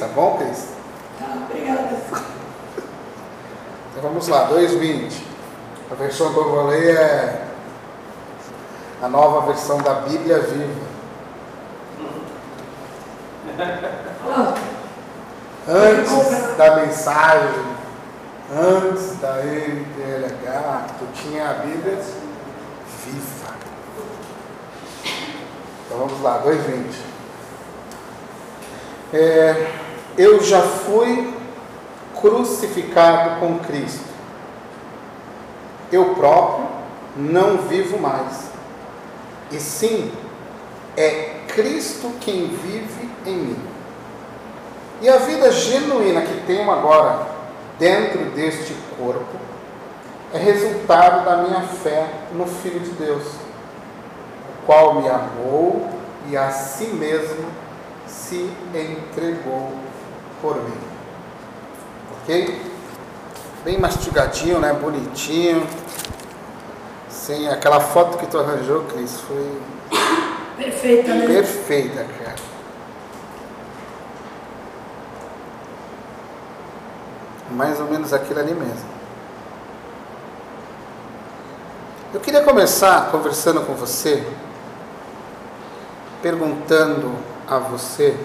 Tá bom, Cris? Tá, obrigada. Então vamos lá, 2,20. A versão que eu vou ler é a nova versão da Bíblia Viva. Ah, Antes da mensagem, antes da NTLH, tu tinha a Bíblia viva. Então vamos lá, 2,20. É, eu já fui crucificado com Cristo. Eu próprio não vivo mais. E sim, é Cristo quem vive em mim. E a vida genuína que tenho agora dentro deste corpo é resultado da minha fé no Filho de Deus, o qual me amou e a si mesmo se entregou por mim. Ok? Bem mastigadinho, né? Bonitinho. Sem aquela foto que tu arranjou, Cris, foi perfeita, né? perfeita, cara. Mais ou menos aquilo ali mesmo. Eu queria começar conversando com você, perguntando a você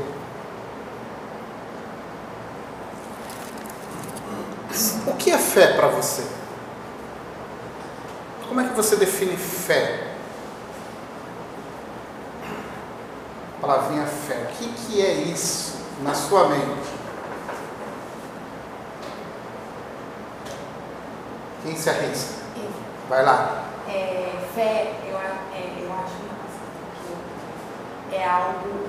o que é fé para você? Como é que você define fé? A palavrinha fé, o que, que é isso na sua mente? Quem se arrisca? Eu. Vai lá. É, fé, eu, é, eu acho que é algo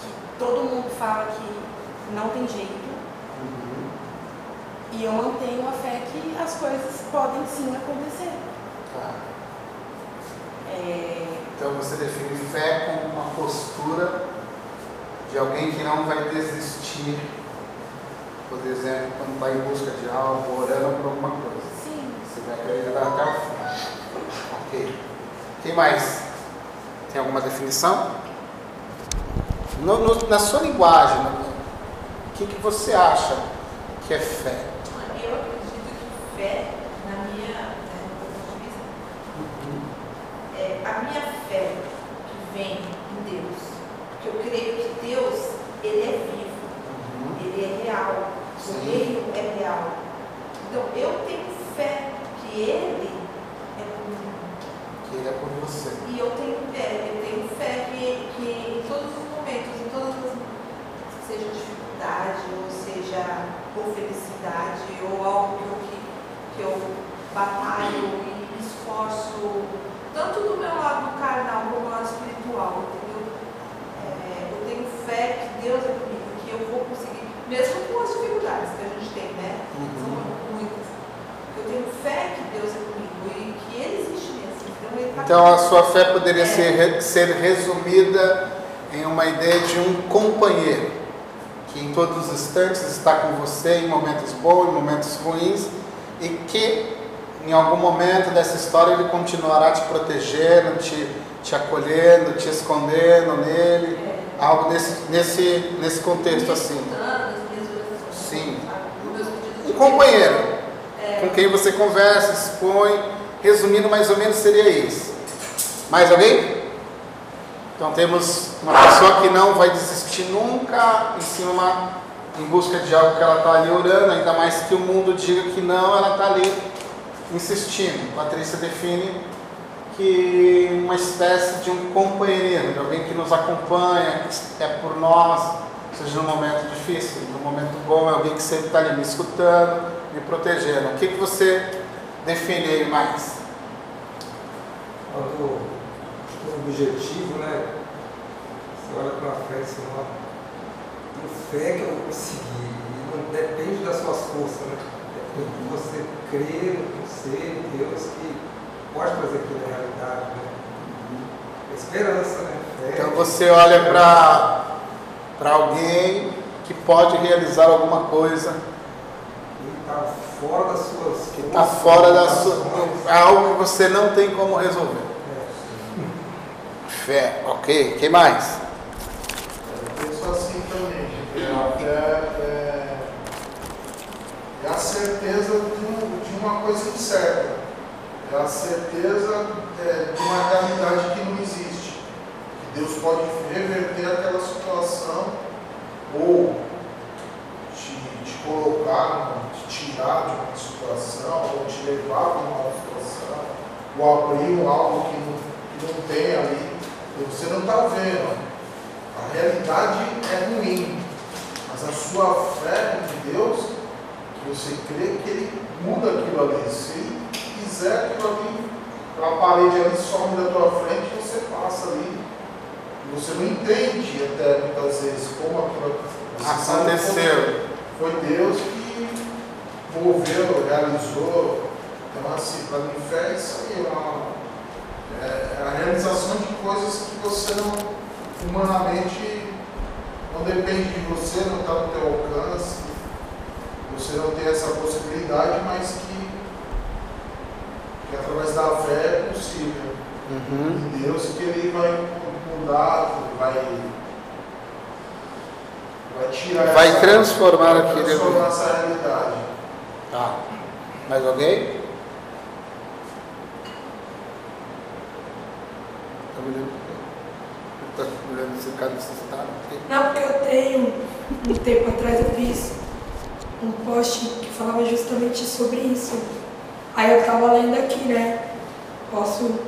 que todo mundo fala que não tem jeito e eu mantenho a fé que as coisas podem sim acontecer. Tá. É, Então você define fé como uma postura de alguém que não vai desistir, por exemplo, quando está em busca de algo, orando por alguma coisa. sim, Você vai acreditar até o fim. Ok. Quem mais? Tem alguma definição? No- no- na sua linguagem, o que, que você acha que é fé? Eu acredito que fé, na minha, né, no meu ponto de vista, é, a minha fé que vem em Deus, porque eu creio que Deus, Ele é vivo, Ele é real, o reino é real. Então eu tenho fé que Ele é comigo. Que ele é por você. E eu tenho, é, eu tenho fé que, que em todos os momentos, em todas as seja dificuldade, ou seja por felicidade, ou algo que eu, que, que eu batalho e me esforço, tanto do meu lado carnal como do lado espiritual, entendeu? É, eu tenho fé que Deus é comigo, que eu vou conseguir, mesmo com as dificuldades que a gente tem, né? São muitas. Eu tenho fé que Deus é comigo e que Ele existe mesmo. Então, ele tá Então a sua fé poderia É. ser, ser resumida em uma ideia de um companheiro, que em todos os instantes está com você, em momentos bons, em momentos ruins, e que em algum momento dessa história ele continuará te protegendo, te, te acolhendo, te escondendo nele, É. algo nesse, nesse, nesse contexto assim. Meditando nas minhas orações, Sim. sabe? Nos meus pedidos Um de companheiro É. com quem você conversa, expõe, resumindo mais ou menos seria isso. Mais alguém? Então temos uma pessoa que não vai desistir nunca em cima, em busca de algo que ela está ali orando, ainda mais que o mundo diga que não, ela está ali insistindo. Patrícia define que uma espécie de um companheirismo, de alguém que nos acompanha, que é por nós, seja no momento difícil, no momento bom, é alguém que sempre está ali me escutando, me protegendo. O que, que você define aí mais? Quanto o objetivo, né? Você olha para frente e fala, tenho fé que eu vou conseguir. E não depende das suas forças, né? Depende de você crer no ser, Deus, que pode fazer aquilo na realidade, né? Esperança, né? Fé. Então você olha para para alguém que pode realizar alguma coisa está fora das suas que está fora da sua é algo que você não tem como resolver é. fé ok quem mais eu penso assim também gente. É, é, é a certeza de, de uma coisa incerta é a certeza é, de uma realidade que não existe Deus pode reverter aquela situação ou te, te colocar, te tirar de uma situação, ou te levar para uma situação, ou abrir algo que não, que não tem ali. Você não está vendo. A realidade é ruim, mas a sua fé em Deus, que você crê que Ele muda aquilo ali. Se quiser aquilo ali, a parede ali some da tua frente, você passa ali. E você não entende até muitas vezes como aquilo aconteceu. Foi Deus que moveu, realizou. Então, assim, para mim, fé é isso aí, é uma, é a realização de coisas que você não, humanamente, não depende de você, não está no teu alcance, você não tem essa possibilidade, mas que, que através da fé é possível. Uhum. Em Deus que Ele vai mudar, vai, vai tirar Vai essa, transformar vai aquele- transformar essa realidade. Tá. Mais alguém? Tá me olhando? Tá me olhando esse cara necessitado? Não, porque eu tenho, um tempo atrás eu fiz um post que falava justamente sobre isso. Aí eu tava lendo aqui, né? Posso,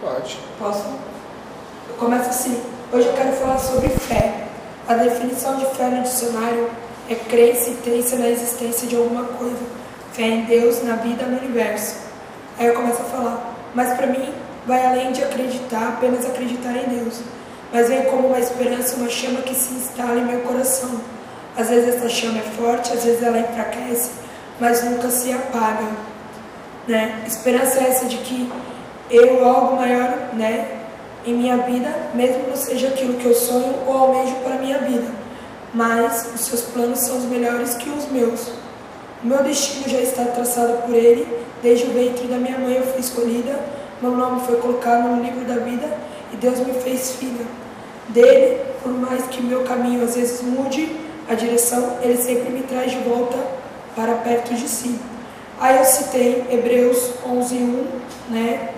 Pode. posso? Começa assim. Hoje eu quero falar sobre fé. A definição de fé no dicionário é crença e crença na existência de alguma coisa. Fé em Deus, na vida, no universo. Aí eu começo a falar. Mas para mim, vai além de acreditar, apenas acreditar em Deus. Mas vem como uma esperança, uma chama que se instala em meu coração. Às vezes essa chama é forte, às vezes ela enfraquece, mas nunca se apaga. Né? Esperança é essa de que eu, algo maior, né, em minha vida, mesmo não seja aquilo que eu sonho ou almejo para minha vida, mas os seus planos são os melhores que os meus. O meu destino já está traçado por Ele, desde o ventre da minha mãe eu fui escolhida, meu nome foi colocado no livro da vida e Deus me fez filha. Dele, por mais que meu caminho às vezes mude a direção, Ele sempre me traz de volta para perto de si. Aí eu citei Hebreus 11:1, né?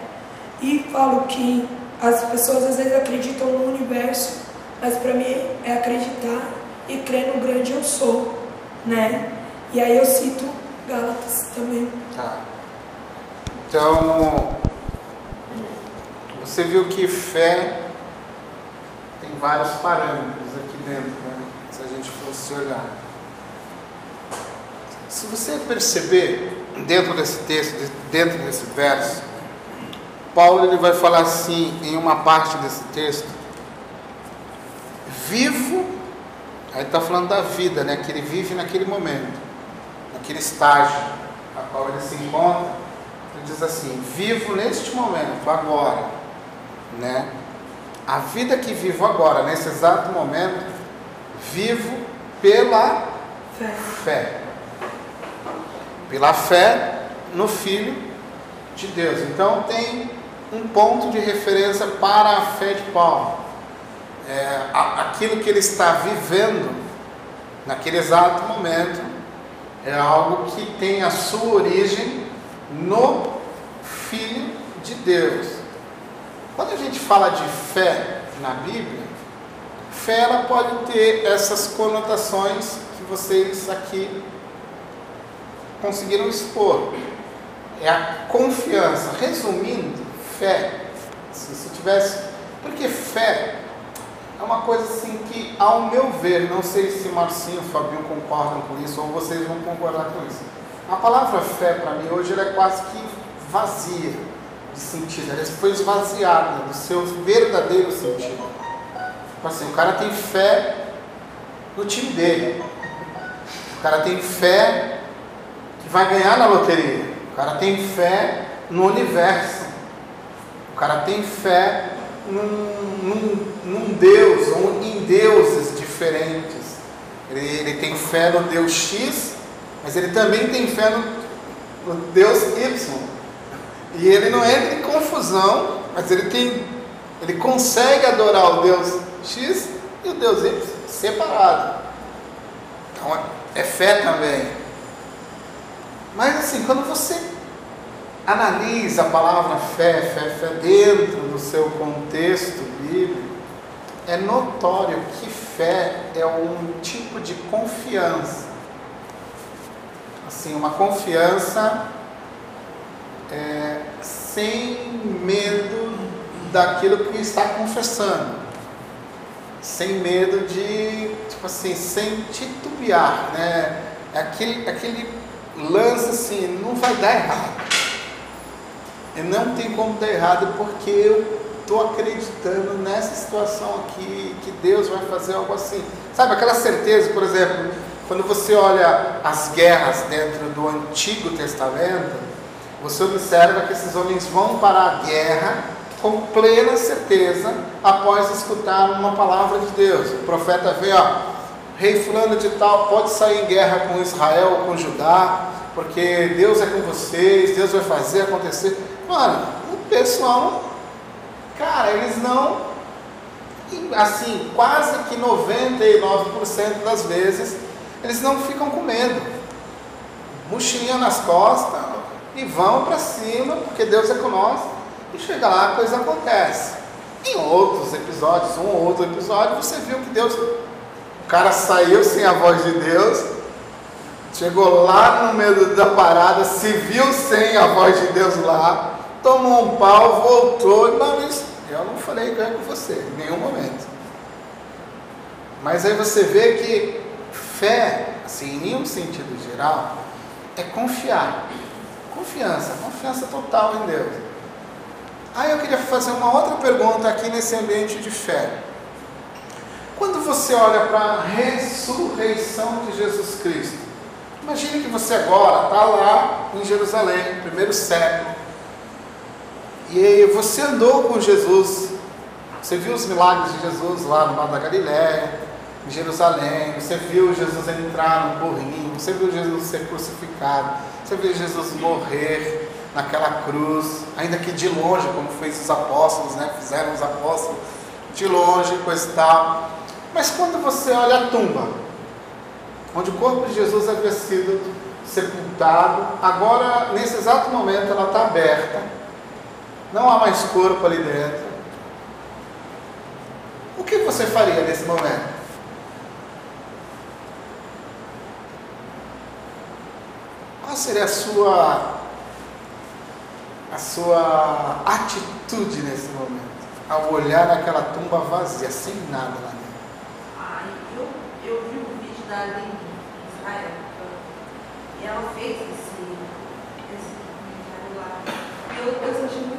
E falo que as pessoas às vezes acreditam no universo, mas para mim é acreditar e crer no grande eu sou, né? E aí eu cito Gálatas também. Tá. Então, você viu que fé tem vários parâmetros aqui dentro, né? Se a gente fosse olhar. Se você perceber dentro desse texto, dentro desse verso, Paulo ele vai falar assim em uma parte desse texto: vivo, aí está falando da vida, né? Que ele vive naquele momento, naquele estágio a qual ele se encontra. Ele diz assim: vivo neste momento, agora, né? A vida que vivo agora, nesse exato momento, vivo pela Fé. fé. Pela fé no Filho de Deus. Então tem um ponto de referência para a fé de Paulo. É, aquilo que ele está vivendo naquele exato momento é algo que tem a sua origem no Filho de Deus. Quando a gente fala de fé na Bíblia, fé ela pode ter essas conotações que vocês aqui conseguiram expor. É a confiança. Resumindo, fé. Se você tivesse. Porque fé é uma coisa assim que, ao meu ver, não sei se Marcinho e Fabinho concordam com isso ou vocês vão concordar com isso. A palavra fé, para mim, hoje, ela é quase que vazia de sentido. Ela foi esvaziada do seu verdadeiro sentido. Tipo assim, o cara tem fé no time dele. O cara tem fé que vai ganhar na loteria. O cara tem fé no universo. Cara tem fé num, num, num Deus ou em deuses diferentes. Ele, ele tem fé no Deus X, mas ele também tem fé no, no Deus Y. E ele não entra em confusão, mas ele tem, ele consegue adorar o Deus X e o Deus Y separado. Então é fé também. Mas assim, quando você analisa a palavra fé, fé, fé dentro do seu contexto bíblico, é notório que fé é um tipo de confiança. Assim, uma confiança é, sem medo daquilo que está confessando, sem medo de, tipo assim, sem titubear, né? É aquele, aquele lance assim, não vai dar errado. Não tem como dar errado porque eu estou acreditando nessa situação aqui, que Deus vai fazer algo assim. Sabe, aquela certeza, por exemplo, quando você olha as guerras dentro do Antigo Testamento, você observa que esses homens vão para a guerra com plena certeza após escutar uma palavra de Deus. O profeta vê, ó, rei fulano de tal pode sair em guerra com Israel ou com Judá, porque Deus é com vocês, Deus vai fazer acontecer. Mano, o pessoal, cara, eles não, assim, quase que 99% das vezes, eles não ficam com medo. Mochilinha nas costas e vão para cima, porque Deus é nós. E chega lá, a coisa acontece. Em outros episódios, um ou outro episódio, você viu que Deus, o cara saiu sem a voz de Deus, chegou lá no meio da parada, se viu sem a voz de Deus lá, tomou um pau, voltou, mas eu não falei ganho com você, em nenhum momento. Mas aí você vê que fé, assim, em um sentido geral, é confiar. Confiança, confiança total em Deus. Aí eu queria fazer uma outra pergunta aqui nesse ambiente de fé. Quando você olha para a ressurreição de Jesus Cristo, imagine que você agora está lá em Jerusalém, primeiro século, e você andou com Jesus, você viu os milagres de Jesus lá no Mar da Galiléia, em Jerusalém, você viu Jesus entrar no burrinho, você viu Jesus ser crucificado, você viu Jesus morrer naquela cruz, ainda que de longe, como fez os apóstolos, né? fizeram os apóstolos, de longe, coisa e tal. Mas quando você olha a tumba, onde o corpo de Jesus havia sido sepultado, agora, nesse exato momento, ela está aberta não há mais corpo ali dentro. O que você faria nesse momento? Qual seria a sua a sua atitude nesse momento? Ao olhar aquela tumba vazia, sem nada lá dentro. Ah, eu, eu vi um vídeo da Aline em Israel e ela fez esse, esse documentário lá. Eu, eu senti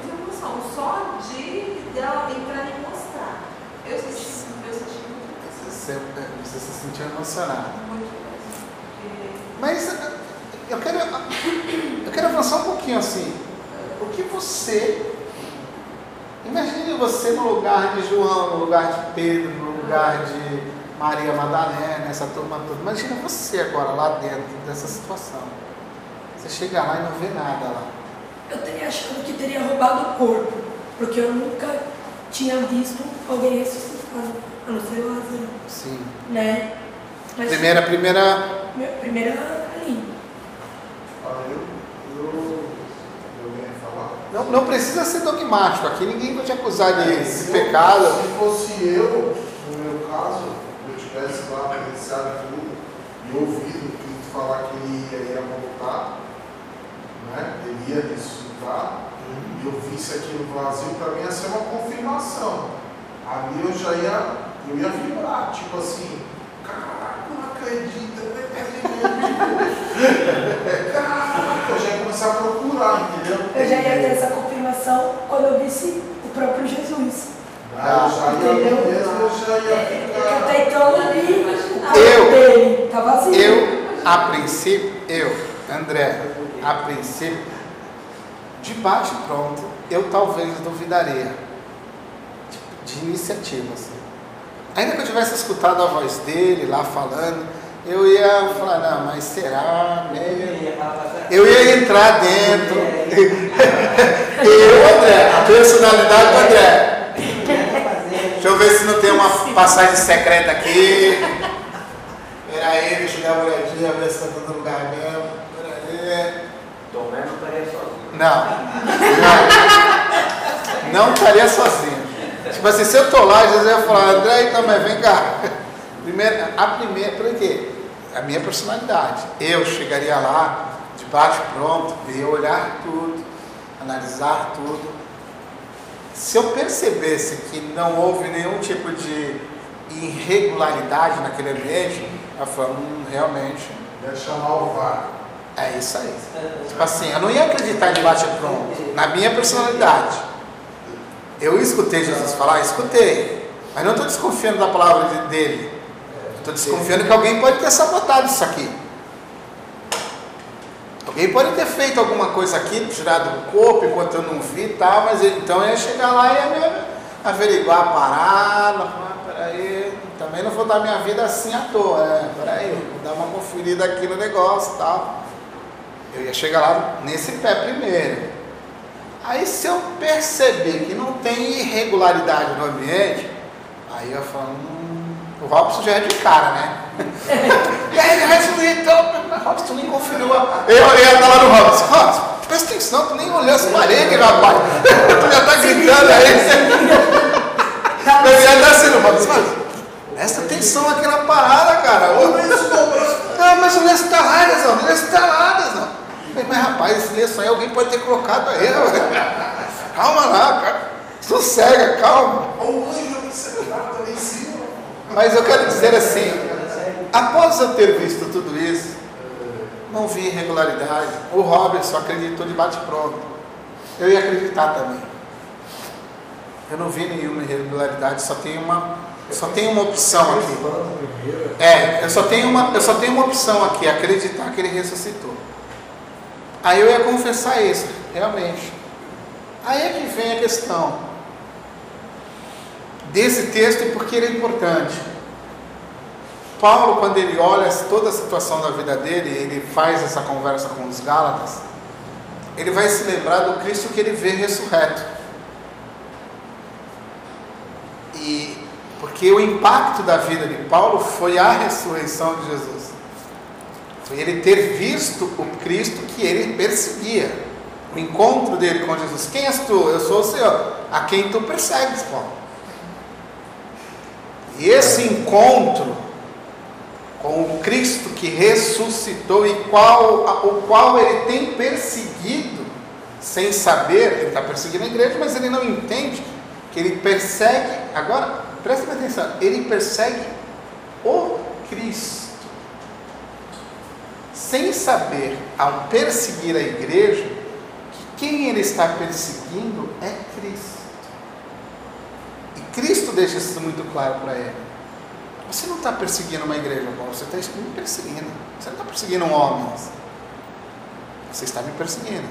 emoção só de dela entrar e mostrar. Eu senti, eu senti muito Você, você se sentiu emocionado. muito. Mas eu quero, eu quero avançar um pouquinho assim. O que você. Imagine você no lugar de João, no lugar de Pedro, no lugar de Maria Madalena, essa turma toda. Imagina você agora lá dentro dessa situação. Você chega lá e não vê nada lá. Eu teria achado que teria roubado o corpo, porque eu nunca tinha visto alguém ressuscitado, a não ser o Lázaro, Sim. né? Mas Primeira, primeira. minha primeira ali. Ah, eu, eu, eu ia falar. Não, não precisa ser dogmático. Aqui ninguém vai te acusar de Se eu- pecado. Se fosse eu, no meu caso, eu tivesse lá presenciado tudo e ouvido o Cristo falar que ele ia, ia voltar, né? ele ia ressuscitar, e eu visse aquilo vazio, para mim ia ser uma confirmação. Ali eu já ia, eu ia vibrar, tipo assim, caraca, não acredito, é verdade mesmo. Caraca, eu já ia começar a procurar, entendeu? Eu já ia ter essa confirmação quando eu visse o próprio Jesus. Ah, eu já ia Entendeu? mesmo, eu já ia ficar. até então vi corpo Eu- dele, tá. Eu, a princípio, eu, André, a princípio, de bate pronto, eu talvez duvidaria tipo, de iniciativa. Assim. Ainda que eu tivesse escutado a voz dele lá falando, eu ia falar, não, mas será mesmo? Eu ia entrar dentro. Eu, André, a personalidade do André. Deixa eu ver se não tem uma passagem secreta aqui. Peraí, deixa eu dar uma olhadinha, ver se tá todo lugar mesmo. Peraí. Tomé não. Não. Estaria sozinho. Tipo assim, se eu tô lá, Jesus ia falar, André, então, mas vem cá. Primeiro, a primeira, por quê? A minha personalidade. Eu chegaria lá, de bate pronto, ver, olhar tudo, analisar tudo. Se eu percebesse que não houve nenhum tipo de irregularidade naquele ambiente, eu falo, hum, realmente, Ia chamar o VAR. É isso aí. Tipo assim, eu não ia acreditar em bate pronto, na minha personalidade. Eu escutei Jesus falar, escutei, mas não estou desconfiando da palavra de- dele. Estou desconfiando que alguém pode ter sabotado isso aqui. Alguém pode ter feito alguma coisa aqui, tirado do corpo enquanto eu não vi e tal, mas então eu ia chegar lá e ia me averiguar a parada, peraí, também não vou dar minha vida assim à toa, né? Peraí, vou dar uma conferida aqui no negócio e tal. Eu ia chegar lá nesse pé primeiro. Aí se eu perceber que não tem irregularidade no ambiente, aí eu falo, hum, o Robson já é de cara, né? e aí, Robson, então, Robson nem conferiu. a- Eu estar lá no Robson, Robson, presta atenção, tu nem olhou as paredes, rapaz. tu já tá gritando aí. Ia dar assim no Robson, mas presta atenção aqui na parada, cara. Mas o lenço tá lá, Lesão, o lenço tá lá, Lesão. Mas rapaz, esse lenço aí alguém pode ter colocado aí. Calma lá, cara. Sossega, calma. Mas eu quero dizer assim, após eu ter visto tudo isso, não vi irregularidade. O Robertson acreditou de bate-pronto. Eu ia acreditar também. Eu não vi nenhuma irregularidade, só tem uma, só tem uma opção aqui. É, eu só tenho uma, eu só tenho uma opção aqui, acreditar que ele ressuscitou. Aí eu ia confessar isso, realmente. Aí é que vem a questão desse texto e por que ele é importante. Paulo, quando ele olha toda a situação da vida dele, ele faz essa conversa com os Gálatas, ele vai se lembrar do Cristo que ele vê ressurreto. E porque o impacto da vida de Paulo foi a ressurreição de Jesus. Foi ele ter visto o Cristo que ele perseguia. O encontro dele com Jesus. Quem és tu? Eu sou o Senhor. A quem tu persegues, Paulo. E esse encontro com o Cristo que ressuscitou e qual, o qual ele tem perseguido, sem saber, ele está perseguindo a igreja, mas ele não entende que ele persegue, agora presta atenção, ele persegue o Cristo. Sem saber, ao perseguir a igreja, que quem ele está perseguindo é Cristo. E Cristo deixa isso muito claro para ele. Você não está perseguindo uma igreja, você está me perseguindo. Você não está perseguindo homens. Você está me perseguindo.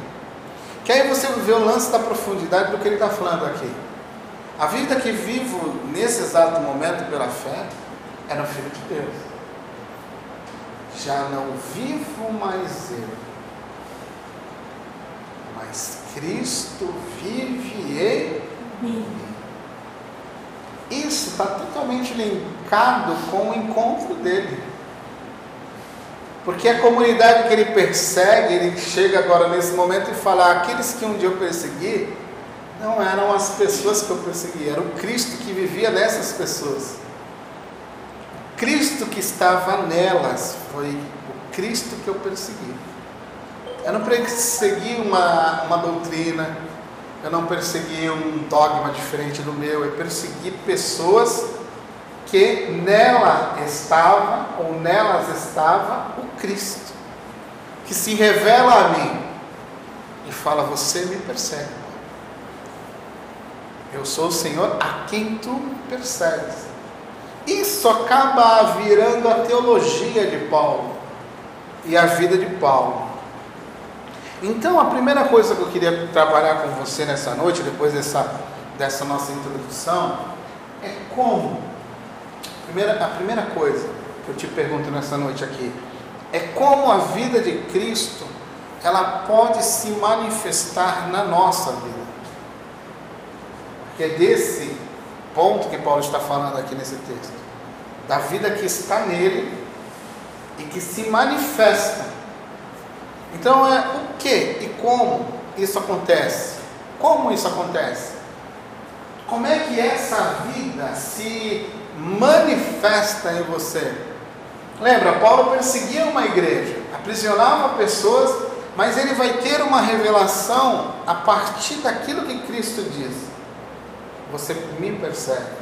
Que aí você vê o lance da profundidade do que ele está falando aqui. A vida que vivo nesse exato momento pela fé é no Filho de Deus. Já não vivo mais eu, mas Cristo vive em mim. Isso está totalmente linkado com o encontro dele. Porque a comunidade que ele persegue, ele chega agora nesse momento e fala: aqueles que um dia eu persegui, não eram as pessoas que eu persegui, era o Cristo que vivia nessas pessoas. Cristo que estava nelas foi o Cristo que eu persegui. Eu não persegui uma, uma doutrina, eu não persegui um dogma diferente do meu, eu persegui pessoas que nela estava, ou nelas estava, o Cristo, que se revela a mim e fala: Você me persegue. Eu sou o Senhor a quem tu persegues. Isso acaba virando a teologia de Paulo e a vida de Paulo. Então, a primeira coisa que eu queria trabalhar com você nessa noite, depois dessa, dessa nossa introdução, é como. Primeira, a primeira coisa que eu te pergunto nessa noite aqui é como a vida de Cristo ela pode se manifestar na nossa vida. Porque é desse ponto que Paulo está falando aqui nesse texto, da vida que está nele e que se manifesta. Então é o que e como isso acontece? Como isso acontece? Como é que essa vida se manifesta em você? Lembra, Paulo perseguia uma igreja, aprisionava pessoas, mas ele vai ter uma revelação a partir daquilo que Cristo diz. Você me percebe.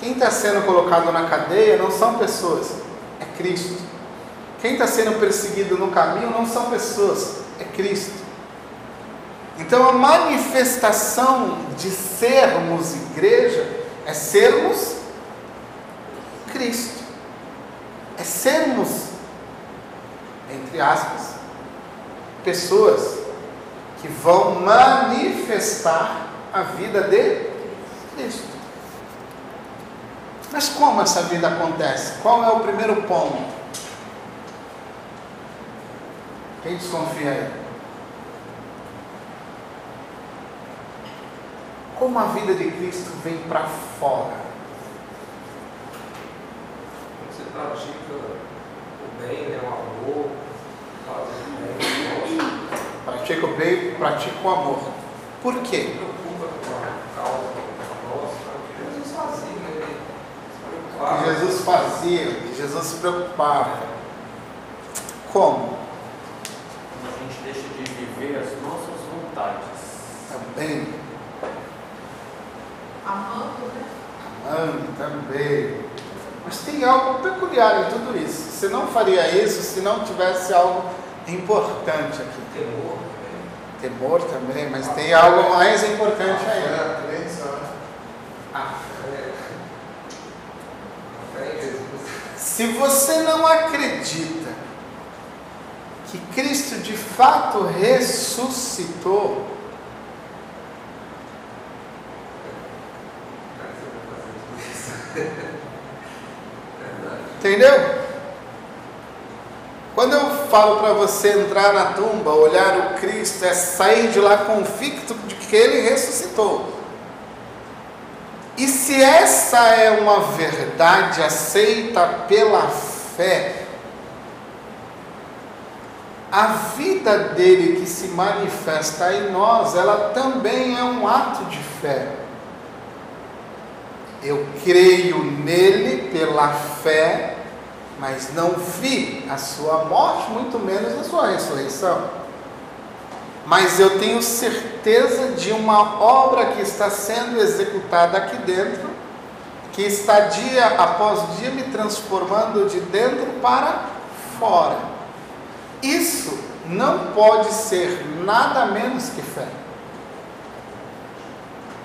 Quem está sendo colocado na cadeia não são pessoas, é Cristo. Quem está sendo perseguido no caminho não são pessoas, é Cristo. Então a manifestação de sermos igreja é sermos Cristo. É sermos, entre aspas, pessoas que vão manifestar a vida de Cristo. Mas como essa vida acontece? Qual é o primeiro ponto? Quem desconfia aí? Como a vida de Cristo vem para fora? Você pratica o bem, né, o amor, faz o bem, Pratica o bem, pratica o amor. Por quê? preocupa com a causa nossa, o que Jesus fazia, né? Ele se O preocupava. Que Jesus fazia, o que Jesus se preocupava. Como? Quando a gente deixa de viver as nossas vontades. Também, Amando, né? amando também. Mas tem algo peculiar em tudo isso. Você não faria isso se não tivesse algo importante aqui. Temor? Temor também, mas tem algo mais importante aí. a crença, né? a fé. A fé em Jesus. Se você não acredita que Cristo de fato ressuscitou, entendeu? Quando eu falo para você entrar na tumba, olhar o Cristo, é sair de lá convicto de que ele ressuscitou. E se essa é uma verdade aceita pela fé, a vida dele que se manifesta em nós, ela também é um ato de fé. Eu creio nele pela fé, mas não vi a sua morte, muito menos a sua ressurreição. Mas eu tenho certeza de uma obra que está sendo executada aqui dentro, que está dia após dia me transformando de dentro para fora. Isso não pode ser nada menos que fé.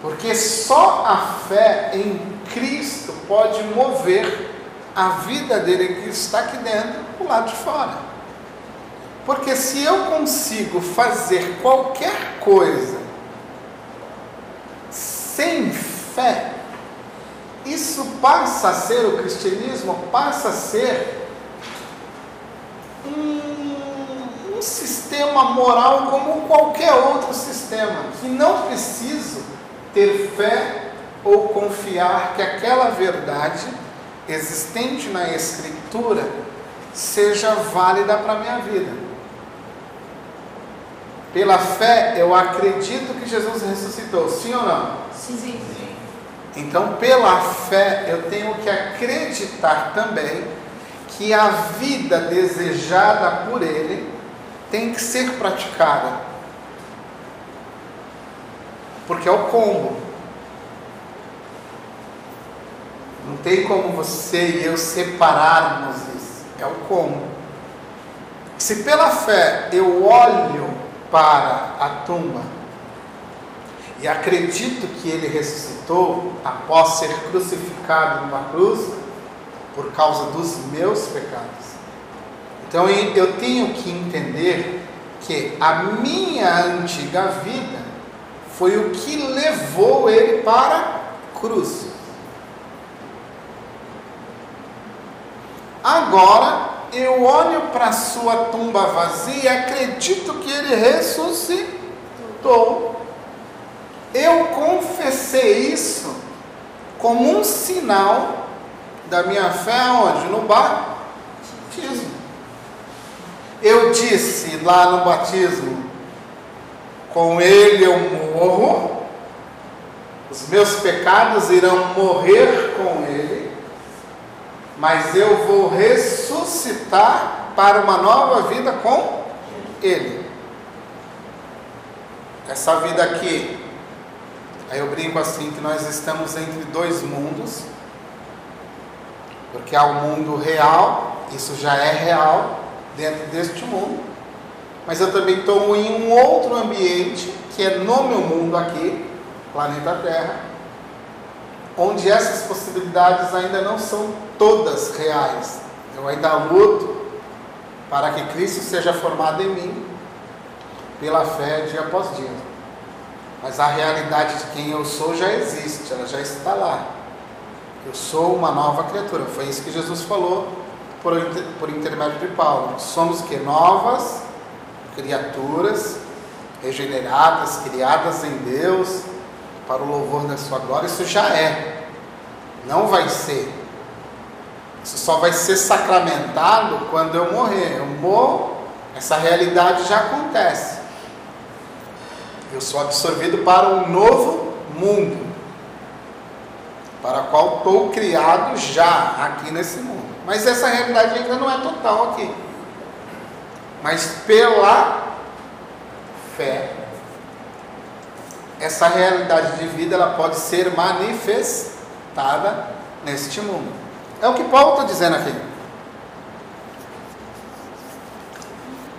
Porque só a fé em Cristo pode mover a vida dele que está aqui dentro para o lado de fora. Porque se eu consigo fazer qualquer coisa sem fé, isso passa a ser, o cristianismo passa a ser um, um sistema moral como qualquer outro sistema, que não preciso ter fé ou confiar que aquela verdade existente na Escritura seja válida para a minha vida. Pela fé, eu acredito que Jesus ressuscitou, sim ou não? Sim. Então, pela fé, eu tenho que acreditar também que a vida desejada por Ele tem que ser praticada. Porque é o combo. Não tem como você e eu separarmos isso. É o combo. Se pela fé eu olho para a tumba e acredito que ele ressuscitou após ser crucificado numa cruz por causa dos meus pecados. Então eu tenho que entender que a minha antiga vida foi o que levou ele para a cruz. Agora eu olho para sua tumba vazia e acredito que ele ressuscitou. Eu confessei isso como um sinal da minha fé onde? No batismo. Eu disse lá no batismo, Com ele eu morro, os meus pecados irão morrer com ele, mas eu vou ressuscitar para uma nova vida com ele. Essa vida aqui, aí eu brinco assim que nós estamos entre dois mundos, porque há o mundo real, isso já é real dentro deste mundo, mas eu também estou em um outro ambiente que é no meu mundo aqui, planeta Terra, onde essas possibilidades ainda não são todas reais. Eu ainda luto para que Cristo seja formado em mim pela fé dia após dia. Mas a realidade de quem eu sou já existe, ela já está lá. Eu sou uma nova criatura. Foi isso que Jesus falou por, por intermédio de Paulo. Somos que novas criaturas, regeneradas, criadas em Deus, para o louvor da sua glória. Isso já é. Não vai ser. Isso só vai ser sacramentado quando eu morrer. Eu morro, essa realidade já acontece. Eu sou absorvido para um novo mundo, para o qual estou criado já aqui nesse mundo. Mas essa realidade ainda não é total aqui. Mas pela fé, essa realidade de vida ela pode ser manifestada neste mundo. É o que Paulo está dizendo aqui.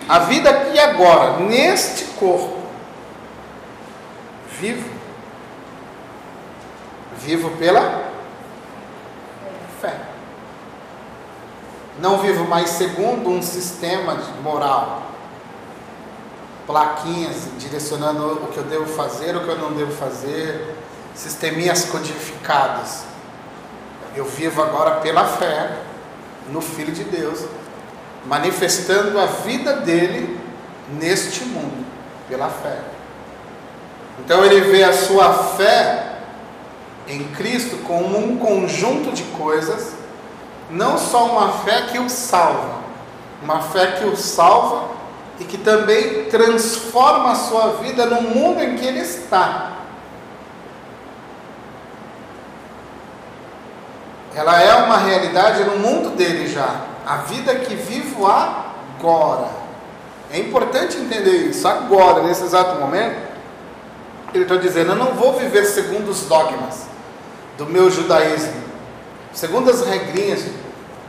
A vida aqui agora, neste corpo, vivo, vivo pela fé. Não vivo mais segundo um sistema moral, plaquinhas direcionando o que eu devo fazer, o que eu não devo fazer, sisteminhas codificadas. Eu vivo agora pela fé no Filho de Deus, manifestando a vida dele neste mundo, pela fé. Então ele vê a sua fé em Cristo como um conjunto de coisas, não só uma fé que o salva, uma fé que o salva e que também transforma a sua vida no mundo em que ele está. Ela é uma realidade no mundo dele já, a vida que vivo agora. É importante entender isso agora, nesse exato momento. Ele está dizendo: Eu não vou viver segundo os dogmas do meu judaísmo, segundo as regrinhas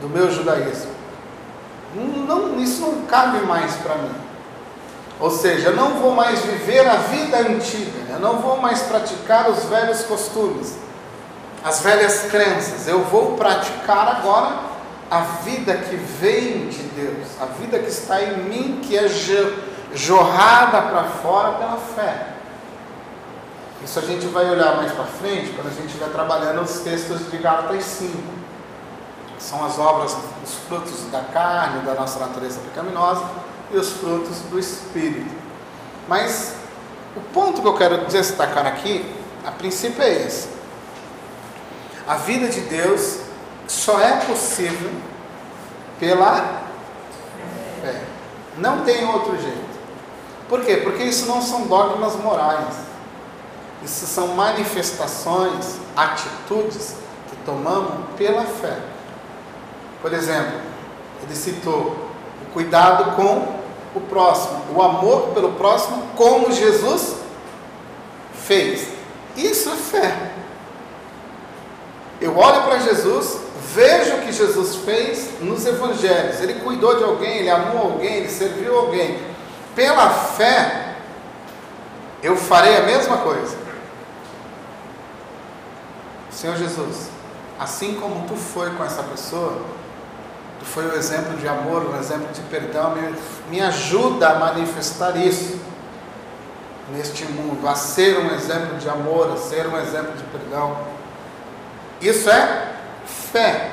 do meu judaísmo. Não, isso não cabe mais para mim. Ou seja, eu não vou mais viver a vida antiga, eu não vou mais praticar os velhos costumes, as velhas crenças. Eu vou praticar agora a vida que vem de Deus, a vida que está em mim, que é jorrada para fora pela fé. Isso a gente vai olhar mais para frente, quando a gente estiver trabalhando os textos de Gálatas 5. São as obras, os frutos da carne, da nossa natureza pecaminosa e os frutos do Espírito. Mas o ponto que eu quero destacar aqui, a princípio é esse. A vida de Deus só é possível pela fé. Não tem outro jeito. Por quê? Porque isso não são dogmas morais. Isso são manifestações, atitudes que tomamos pela fé. Por exemplo, ele citou o cuidado com o próximo, o amor pelo próximo, como Jesus fez. Isso é fé. Eu olho para Jesus, vejo o que Jesus fez nos evangelhos. Ele cuidou de alguém, ele amou alguém, ele serviu alguém. Pela fé, eu farei a mesma coisa. Senhor Jesus, assim como tu foi com essa pessoa, tu foi o exemplo de amor, o exemplo de perdão, me, me ajuda a manifestar isso neste mundo, a ser um exemplo de amor, a ser um exemplo de perdão. Isso é fé.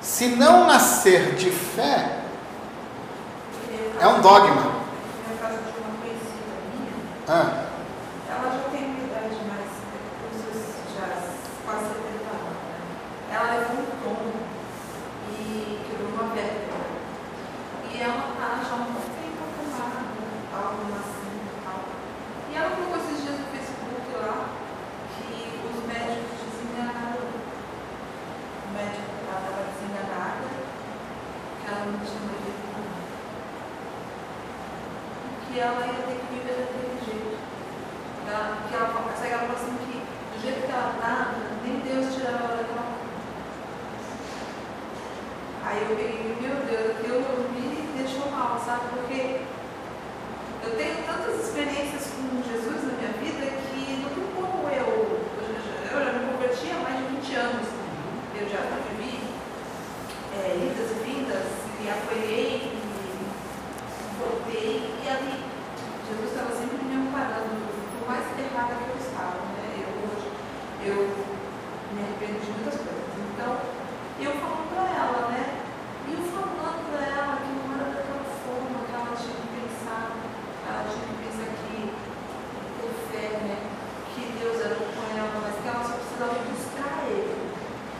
Se não nascer de fé, é um dogma. Ah, ela já tem uma idade mais, sei se já quase 70 anos. né? Ela levou um tombo e quebrou uma vértebra. E ela tá já muito tempo acamada, alguma assim e tal. E ela colocou esses dias no Facebook lá que os médicos desenganaram. O médico ela estava desenganada, que ela não tinha bebido nada. Que ela ia ter que viver daquele jeito. Que ela, que ela, que ela falou assim que do jeito que ela está, nem Deus tirava ela daquela Aí eu peguei, meu Deus, aquilo me deixou mal, sabe? Porque eu tenho tantas experiências com Jesus na minha vida que não tem como eu. Eu já me converti há mais de 20 anos. Eu já vivi é, e vindas, e apoiei, e voltei, e ali Jesus estava sempre me amparando, por mais errada que eu estava. Né? Eu, hoje, eu me arrependo de muitas coisas. Então, eu falando para ela, né? E eu falando para ela que não era daquela forma que ela tinha que pensar, ela tinha que pensar que ter fé, né? Que Deus era com ela, mas que ela só precisava buscar Ele.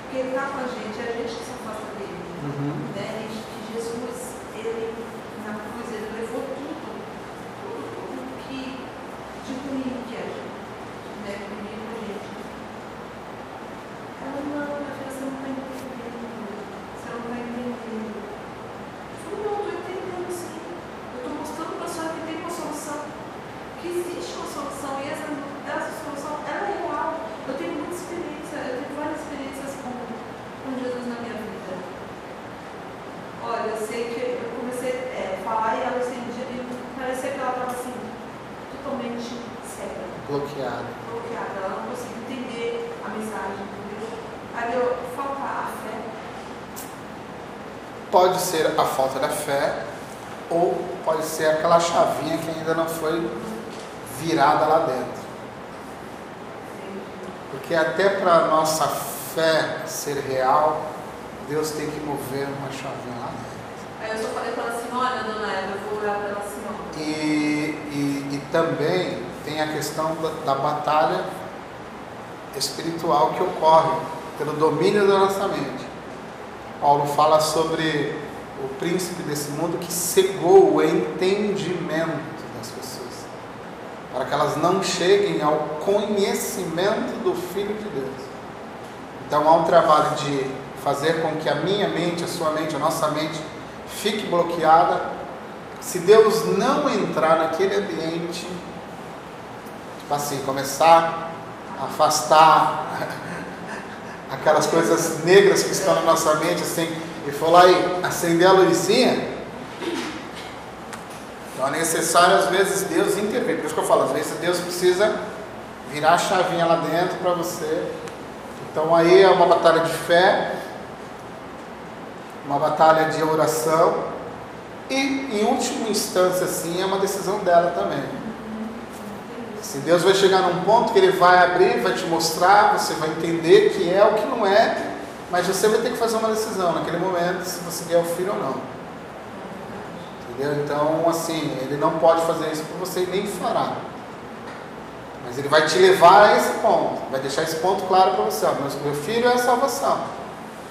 Porque Ele está com a gente, é a gente que se afasta dele. Né? E que Jesus, Ele, na cruz, Ele levou tudo, tudo, tudo que de ruim que a gente, né? Comigo a gente. Ela, não, minha filha, você não está entendendo. Você não está entendendo. Eu falei, não, eu estou entendendo sim. Eu estou mostrando para a senhora que tem uma solução. Que existe uma solução. E essa, essa solução, ela é real. Eu tenho muita experiência, eu tenho várias experiências com, com Jesus na minha vida. Olha, eu sei que eu comecei é, a falar e ela sentia, e parecia que ela estava assim, totalmente cega Bloqueado. bloqueada, ela não conseguia entender a mensagem, entendeu? Aí eu faltar a fé. Pode ser a falta da fé, ou pode ser aquela chavinha que ainda não foi virada lá dentro. Porque até para a nossa fé ser real, Deus tem que mover uma chavinha lá dentro. Aí eu só falei para ela assim, olha, dona Eva, eu vou orar para ela assim. E, e, e também tem a questão da, da batalha espiritual que ocorre pelo domínio da nossa mente. Paulo fala sobre o príncipe desse mundo que cegou o entendimento das pessoas, para que elas não cheguem ao conhecimento do Filho de Deus. Então há um trabalho de fazer com que a minha mente, a sua mente, a nossa mente fique bloqueada. Se Deus não entrar naquele ambiente, tipo assim, começar a afastar aquelas coisas negras que estão na nossa mente, assim, e for lá e acender a luzinha, então é necessário às vezes Deus intervir. Por isso que eu falo, às vezes Deus precisa virar a chavinha lá dentro para você. Então aí é uma batalha de fé, uma batalha de oração e, em última instância, assim, é uma decisão dela também. Se Deus vai chegar num ponto que Ele vai abrir, vai te mostrar, você vai entender que é o que não é, mas você vai ter que fazer uma decisão naquele momento se você quer o filho ou não. Entendeu? Então, assim, Ele não pode fazer isso por você e nem fará. Mas Ele vai te levar a esse ponto, vai deixar esse ponto claro para você. Ó, meu filho é a salvação.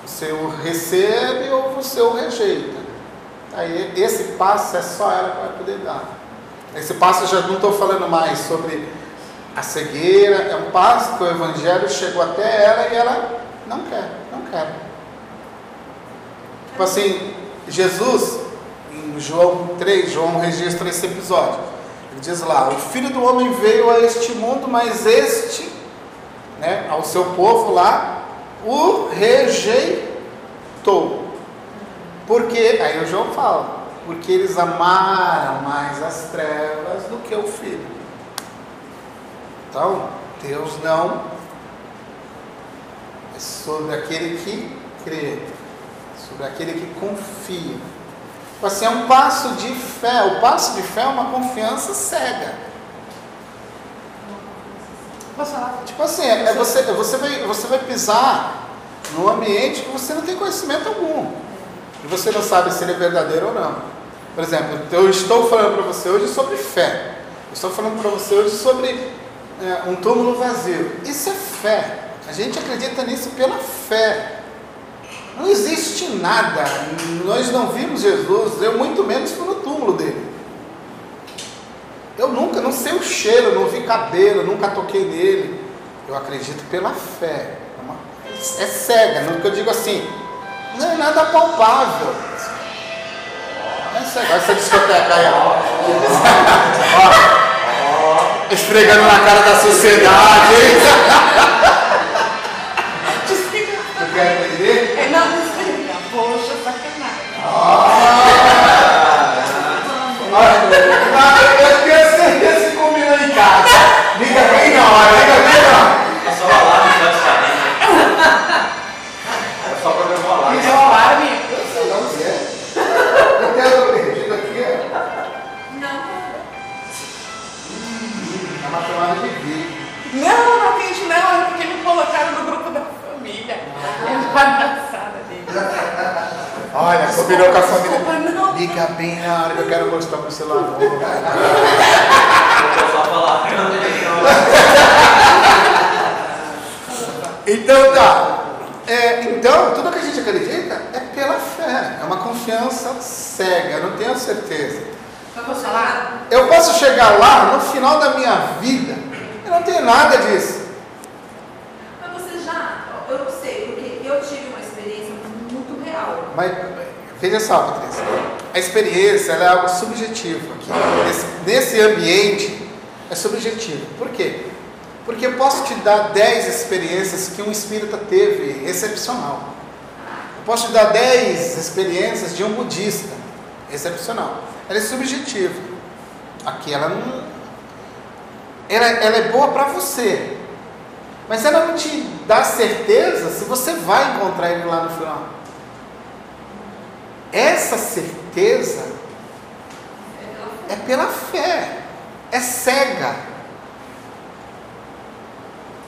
Você o recebe ou você o rejeita. Aí esse passo é só ela que vai poder dar. Esse passo já não estou falando mais sobre a cegueira, é um passo que o Evangelho chegou até ela e ela não quer, não quer. Tipo assim, Jesus, em João 3, João registra esse episódio. Ele diz lá: O filho do homem veio a este mundo, mas este, né, ao seu povo lá, o rejeitou. Porque, aí o João fala, porque eles amaram mais as trevas do que o filho. Então, Deus não é sobre aquele que crê, sobre aquele que confia. Tipo assim, é um passo de fé. O passo de fé é uma confiança cega. Tipo assim, é você, você, vai, você vai pisar num ambiente que você não tem conhecimento algum. E você não sabe se ele é verdadeiro ou não. Por exemplo, eu estou falando para você hoje sobre fé. Eu estou falando para você hoje sobre é, um túmulo vazio. Isso é fé. A gente acredita nisso pela fé. Não existe nada. Nós não vimos Jesus, eu muito menos fui no túmulo dele. Eu nunca, não sei o cheiro, não vi cabelo, nunca toquei nele. Eu acredito pela fé. É, é cega, não que eu digo assim, não é nada palpável. Gosta de discoteca aí, ó. ó. Esfregando na cara da sociedade, hein? Você quer entender? É não desliga. Poxa, sacanagem. Olha, eu tenho certeza que combinou em casa. Liga bem na hora, liga eu quero mostrar pro celular novo. Vou só falar. Então tá. É, então, tudo que a gente acredita é pela fé. É uma confiança cega, eu não tenho certeza. Mas posso falar? Eu posso chegar lá no final da minha vida, eu não tenho nada disso. Mas você já, eu sei, porque eu tive uma experiência muito real. Mas veja só, Patrícia, a experiência é algo subjetivo aqui. Nesse, nesse ambiente é subjetivo. Por quê? Porque eu posso te dar 10 experiências que um espírita teve excepcional. Eu posso te dar 10 experiências de um budista excepcional. Ela é subjetiva. Aqui ela não. Ela, ela é boa para você. Mas ela não te dá certeza se você vai encontrar ele lá no final. Essa certeza é pela fé, é cega.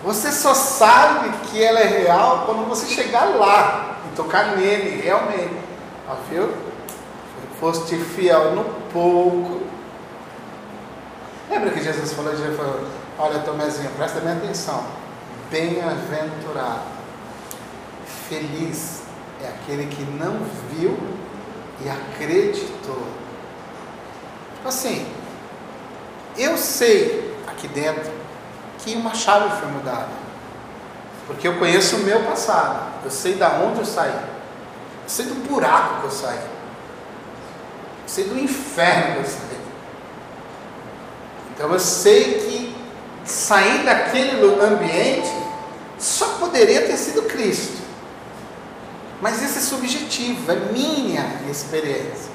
Você só sabe que ela é real quando você chegar lá e tocar nele, realmente. Ó, viu? Foste fiel no pouco. Lembra que Jesus falou, Jesus falou, olha Tomézinho, presta bem atenção. Bem-aventurado, feliz é aquele que não viu e acreditou. Assim, eu sei aqui dentro que uma chave foi mudada. Porque eu conheço o meu passado. Eu sei da onde eu saí. Eu sei do buraco que eu saí. Eu sei do inferno que eu saí. Então eu sei que sair daquele ambiente só poderia ter sido Cristo. Mas isso é subjetivo, é minha experiência.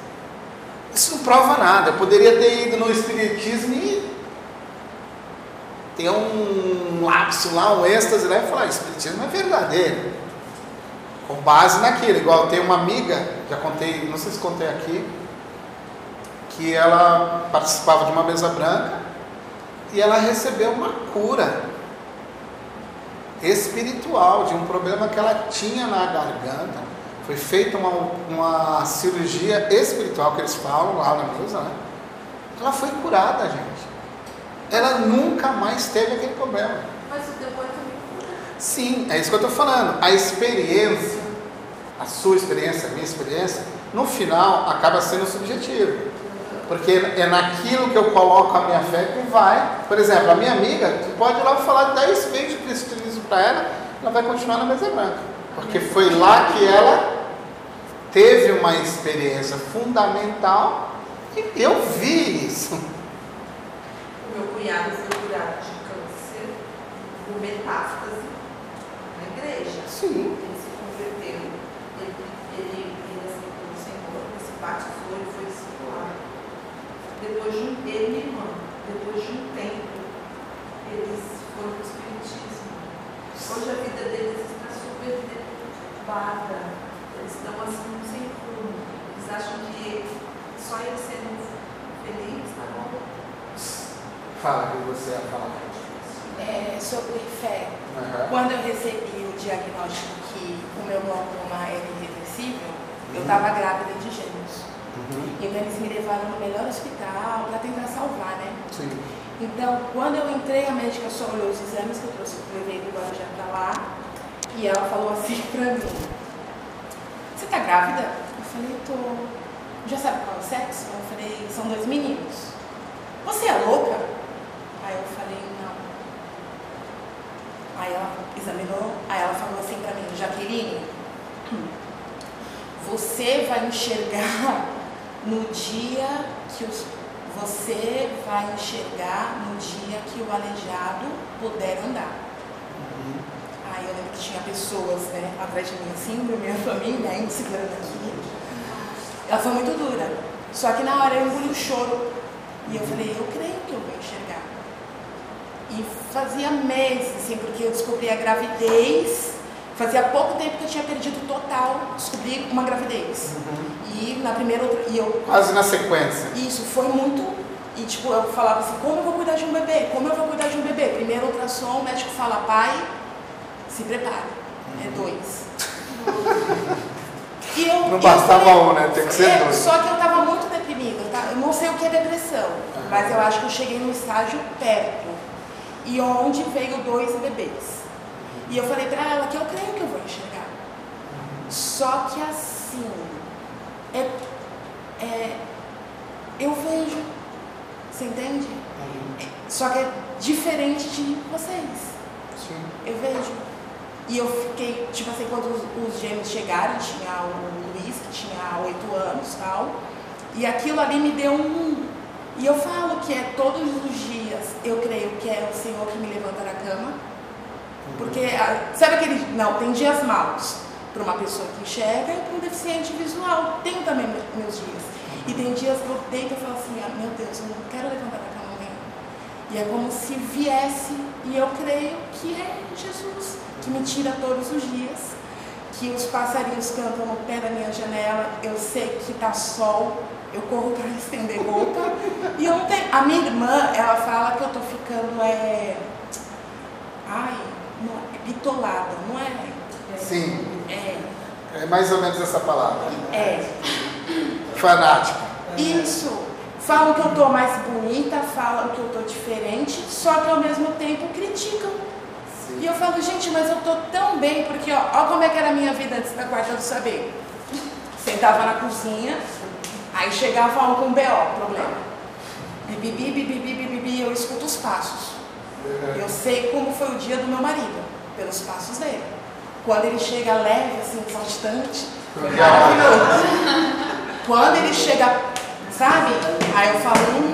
Isso não prova nada. Eu poderia ter ido no Espiritismo e ter um lapso lá, um êxtase lá e falar: Espiritismo é verdadeiro. Com base naquilo. Igual tem uma amiga, já contei, não sei se contei aqui, que ela participava de uma mesa branca e ela recebeu uma cura espiritual de um problema que ela tinha na garganta. Foi feita uma, uma cirurgia espiritual que eles falam lá na mesa, né? Ela foi curada, gente. Ela nunca mais teve aquele problema. Mas o depois também cura. Sim, é isso que eu estou falando. A experiência, a sua experiência, a minha experiência, no final acaba sendo subjetiva. Porque é naquilo que eu coloco a minha fé que vai. Por exemplo, a minha amiga, tu pode ir lá falar 10 vezes de cristianismo para ela, ela vai continuar na mesa branca. Porque foi lá que ela teve uma experiência fundamental e eu vi isso. O meu cunhado foi curado de câncer por metástase na igreja. Sim. Ele se converteu, ele, ele, ele aceitou o Senhor, ele se batizou. Depois de um ele e minha irmã, depois de um tempo, eles foram para o Espiritismo. Hoje a vida deles está super deturpada. Eles estão assim sem rumo. Eles acham que só eles sendo felizes tá bom. Fala que você ia falar. É, sobre fé. Aham. Quando eu recebi o diagnóstico que o meu glaucoma era irreversível, eu estava grávida de gêmeos. Uhum. Então eles me levaram no melhor hospital para tentar salvar, né? Sim. Então, quando eu entrei, a médica só olhou os exames que eu trouxe, levei do Guarujá para lá, e ela falou assim pra mim: Você tá grávida? Eu falei: Tô. Já sabe qual é o sexo? Eu falei: São dois meninos. Você é louca? Aí eu falei: Não. Aí ela examinou, aí ela falou assim pra mim: Jaqueline, você vai enxergar no dia que os- você vai enxergar, no dia que o aleijado puder andar. Aí eu lembro que tinha pessoas né, atrás de mim assim, da minha família, ainda segurando aqui. Ela foi muito dura. Só que na hora eu engoli o choro. E eu falei, eu creio que eu vou enxergar. E fazia meses, assim, porque eu descobri a gravidez. Fazia pouco tempo que eu tinha perdido total, descobri uma gravidez. E na primeira outra- e eu Quase na sequência. isso foi muito. E tipo, eu falava assim, como eu vou cuidar de um bebê? Como eu vou cuidar de um bebê? Primeiro ultrassom, o médico fala, pai, se prepare. É dois. E eu, Não eu bastava um, né? Tem que ser é, dois. Só que eu tava muito deprimida. tá? Eu não sei o que é depressão, mas eu acho que eu cheguei num estágio perto. E onde veio dois bebês. E eu falei pra ela que eu creio que eu vou enxergar. Só que assim, é, é, eu vejo. Você entende? Só que é diferente de vocês. Sim. Eu vejo. E eu fiquei, tipo assim, quando os, os gêmeos chegaram, tinha o Luiz, que tinha oito anos e tal. E aquilo ali me deu um. E eu falo que é todos os dias, eu creio que é o Senhor que me levanta da cama. Porque, ah, sabe aquele. Não, tem dias maus para uma pessoa que enxerga e para um deficiente visual. Tenho também me- meus dias. E tem dias que eu deito e falo assim: ah, meu Deus, eu não quero levantar da cama amanhã. E é como se viesse, e eu creio que é Jesus, que me tira todos os dias, que os passarinhos cantam no pé da minha janela, eu sei que tá sol, eu corro para estender roupa, e eu tenho. A minha irmã, ela fala que eu tô ficando, é. Ai, não, é bitolada, não é? Sim. É. É mais ou menos essa palavra. É. Fanático. Isso. Falam que eu tô mais bonita, falam que eu tô diferente, só que ao mesmo tempo criticam. E Sim. eu falo, gente, mas eu tô tão bem, porque ó, ó como é que era a minha vida antes da quarta do saber. Sentava na cozinha, aí chegava um com BO, problema. Bibi, bibi, bibi, bibi, bibi, eu escuto os passos. Eu sei como foi o dia do meu marido, pelos passos dele. Quando ele chega leve, assim, saltitante. Quando ele chega, sabe? Aí eu falo, hum,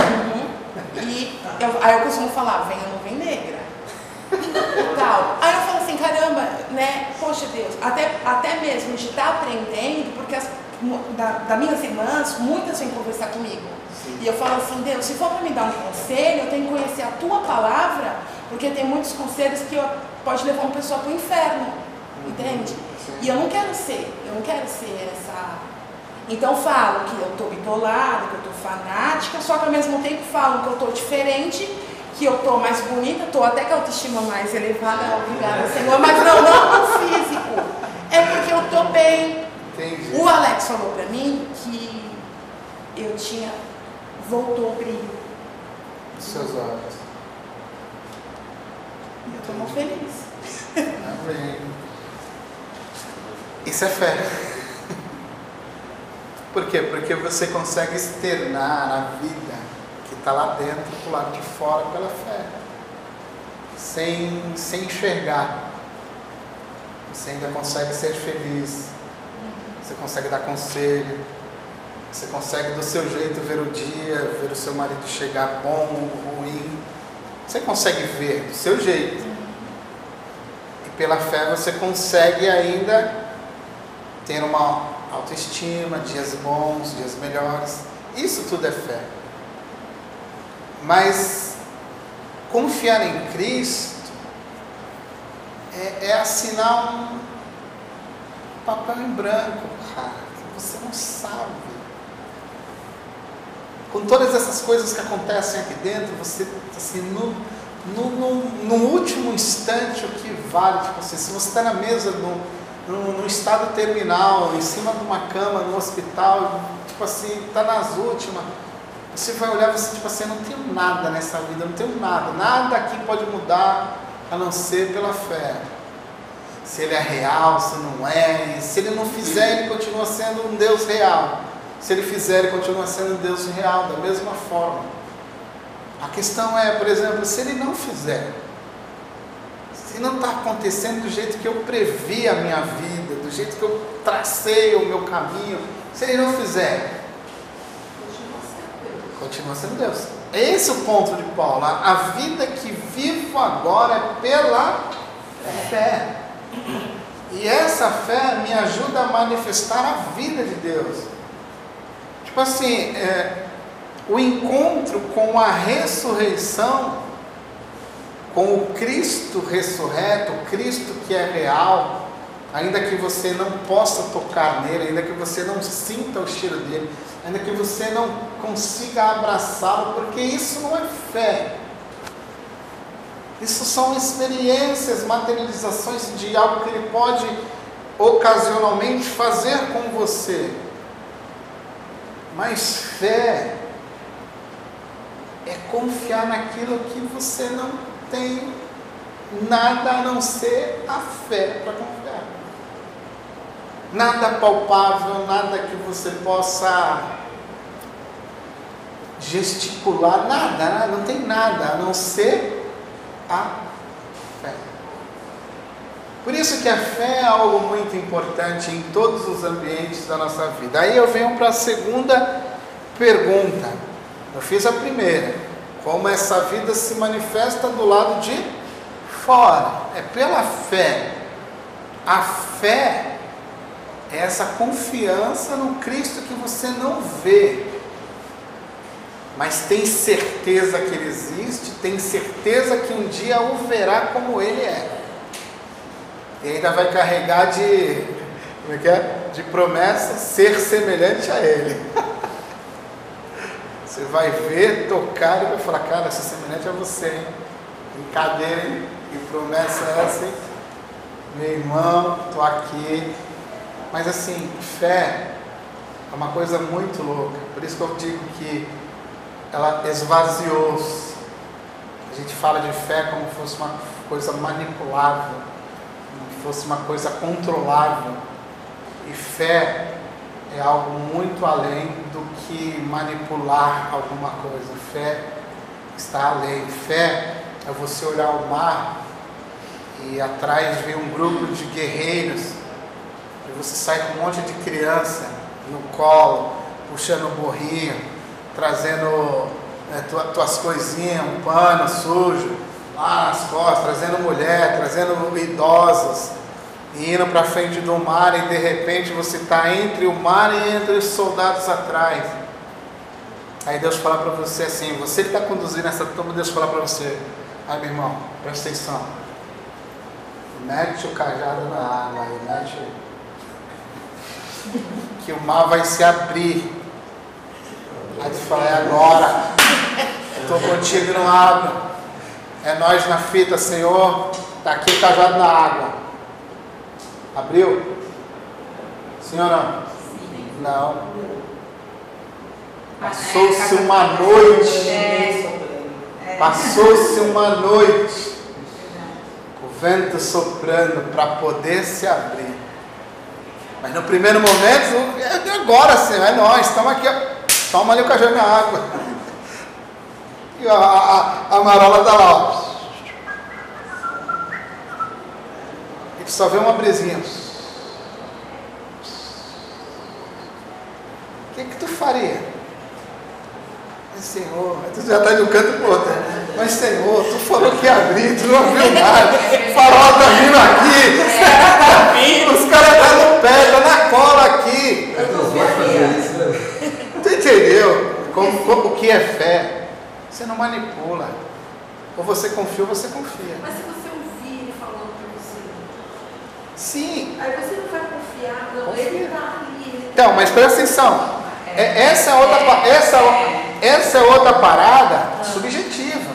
uhum. E eu- aí eu costumo falar, vem ou não vem negra. Tal. Aí eu falo assim, caramba, né? Poxa Deus, até, até mesmo de estar aprendendo, porque as, da, das minhas irmãs, muitas vêm conversar comigo. E eu falo assim, Deus, se for para me dar um conselho, eu tenho que conhecer a tua palavra, porque tem muitos conselhos que pode levar uma pessoa para o inferno. Entende? E eu não quero ser, eu não quero ser essa. Então falo que eu tô bitolada, que eu tô fanática, só que ao mesmo tempo falam que eu tô diferente, que eu tô mais bonita, tô até com a autoestima mais elevada, obrigada, Senhor, mas não, não no físico. É porque eu tô bem. Entendi. O Alex falou pra mim que eu tinha. voltou o brilho. Seus olhos. Eu tô muito feliz. Amém. Isso é fé. Por quê? Porque você consegue externar a vida que está lá dentro para lado de fora pela fé. Sem, sem enxergar. Você ainda consegue ser feliz. Você consegue dar conselho. Você consegue do seu jeito ver o dia, ver o seu marido chegar bom ruim. Você consegue ver do seu jeito. E pela fé você consegue ainda ter uma autoestima, dias bons, dias melhores. Isso tudo é fé. Mas confiar em Cristo é, é assinar um papel em branco, cara, você não sabe. Com todas essas coisas que acontecem aqui dentro, você, assim, no, no, no, no último instante, o que vale, tipo assim, se você está na mesa, no estado terminal, em cima de uma cama, no hospital, tipo assim, está nas últimas, você vai olhar e você, tipo assim, não tenho nada nessa vida, não tenho nada, nada aqui pode mudar a não ser pela fé. Se ele é real, se não é, se ele não fizer, ele continua sendo um Deus real. Se ele fizer, ele continua sendo Deus real, da mesma forma. A questão é, por exemplo, se ele não fizer, se não está acontecendo do jeito que eu previ a minha vida, do jeito que eu tracei o meu caminho, se ele não fizer, Continua sendo Deus. Esse é o ponto de Paulo. A a vida que vivo agora é pela fé. E essa fé me ajuda a manifestar a vida de Deus. Tipo assim, é, o encontro com a ressurreição, com o Cristo ressurreto, o Cristo que é real, ainda que você não possa tocar nele, ainda que você não sinta o cheiro dele, ainda que você não consiga abraçá-lo, porque isso não é fé. Isso são experiências, materializações de algo que ele pode ocasionalmente fazer com você. Mas fé é confiar naquilo que você não tem nada a não ser a fé para confiar. Nada palpável, nada que você possa gesticular, nada, não tem nada a não ser a. Por isso que a fé é algo muito importante em todos os ambientes da nossa vida. Aí eu venho para a segunda pergunta. Eu fiz a primeira. Como essa vida se manifesta do lado de fora? É pela fé. A fé é essa confiança no Cristo que você não vê, mas tem certeza que Ele existe, tem certeza que um dia o verá como Ele é. E ainda vai carregar de, como é que é? De promessa ser semelhante a Ele. Você vai ver, tocar e vai falar, cara, essa semelhante a você, hein? Brincadeira, hein? Que promessa é essa, hein? Meu irmão, estou aqui. Mas assim, fé é uma coisa muito louca. Por isso que eu digo que ela esvaziou-se. A gente fala de fé como se fosse uma coisa manipulável, fosse uma coisa controlável. E fé é algo muito além do que manipular alguma coisa. Fé está além. Fé é você olhar o mar e atrás ver um grupo de guerreiros e você sai com um monte de criança no colo, puxando o borrinho, trazendo né, tua, tuas coisinhas, um pano sujo lá nas costas, trazendo mulher, trazendo idosos, e indo para frente do mar e de repente você está entre o mar e entre os soldados atrás. Aí Deus fala para você assim, você que está conduzindo essa turma, Deus fala para você, ai meu irmão, presta atenção, mete o cajado na água aí, mete que o mar vai se abrir. Aí tu fala, é agora, estou contigo não abre. É nós na fita, Senhor, está aqui o cajado na água. Abriu? Sim ou não? Não. Passou-se uma noite. Passou-se uma noite. O vento soprando para poder se abrir. Mas no primeiro momento, é agora, Senhor, é nós, estamos aqui, toma ali o cajado na água. E a, a, a marola está lá, ó. E tu só vê uma brisinha. O que, que tu faria? Mas, Senhor, tu já está de um canto para outro. Mas Senhor, tu falou que ia abrir, tu não viu nada. O farol está vindo aqui. Os caras estão tá no pé, estão tá na cola aqui. Né? Tu entendeu? Como, como- o que é fé? Você não manipula. Ou você confia ou você confia. Mas se você ouvir ele falando para você, Sim. aí você não vai confiar, não, Confia. ele está ali. ele Então, tá- mas presta atenção. É- essa é outra, essa, essa é outra parada subjetiva.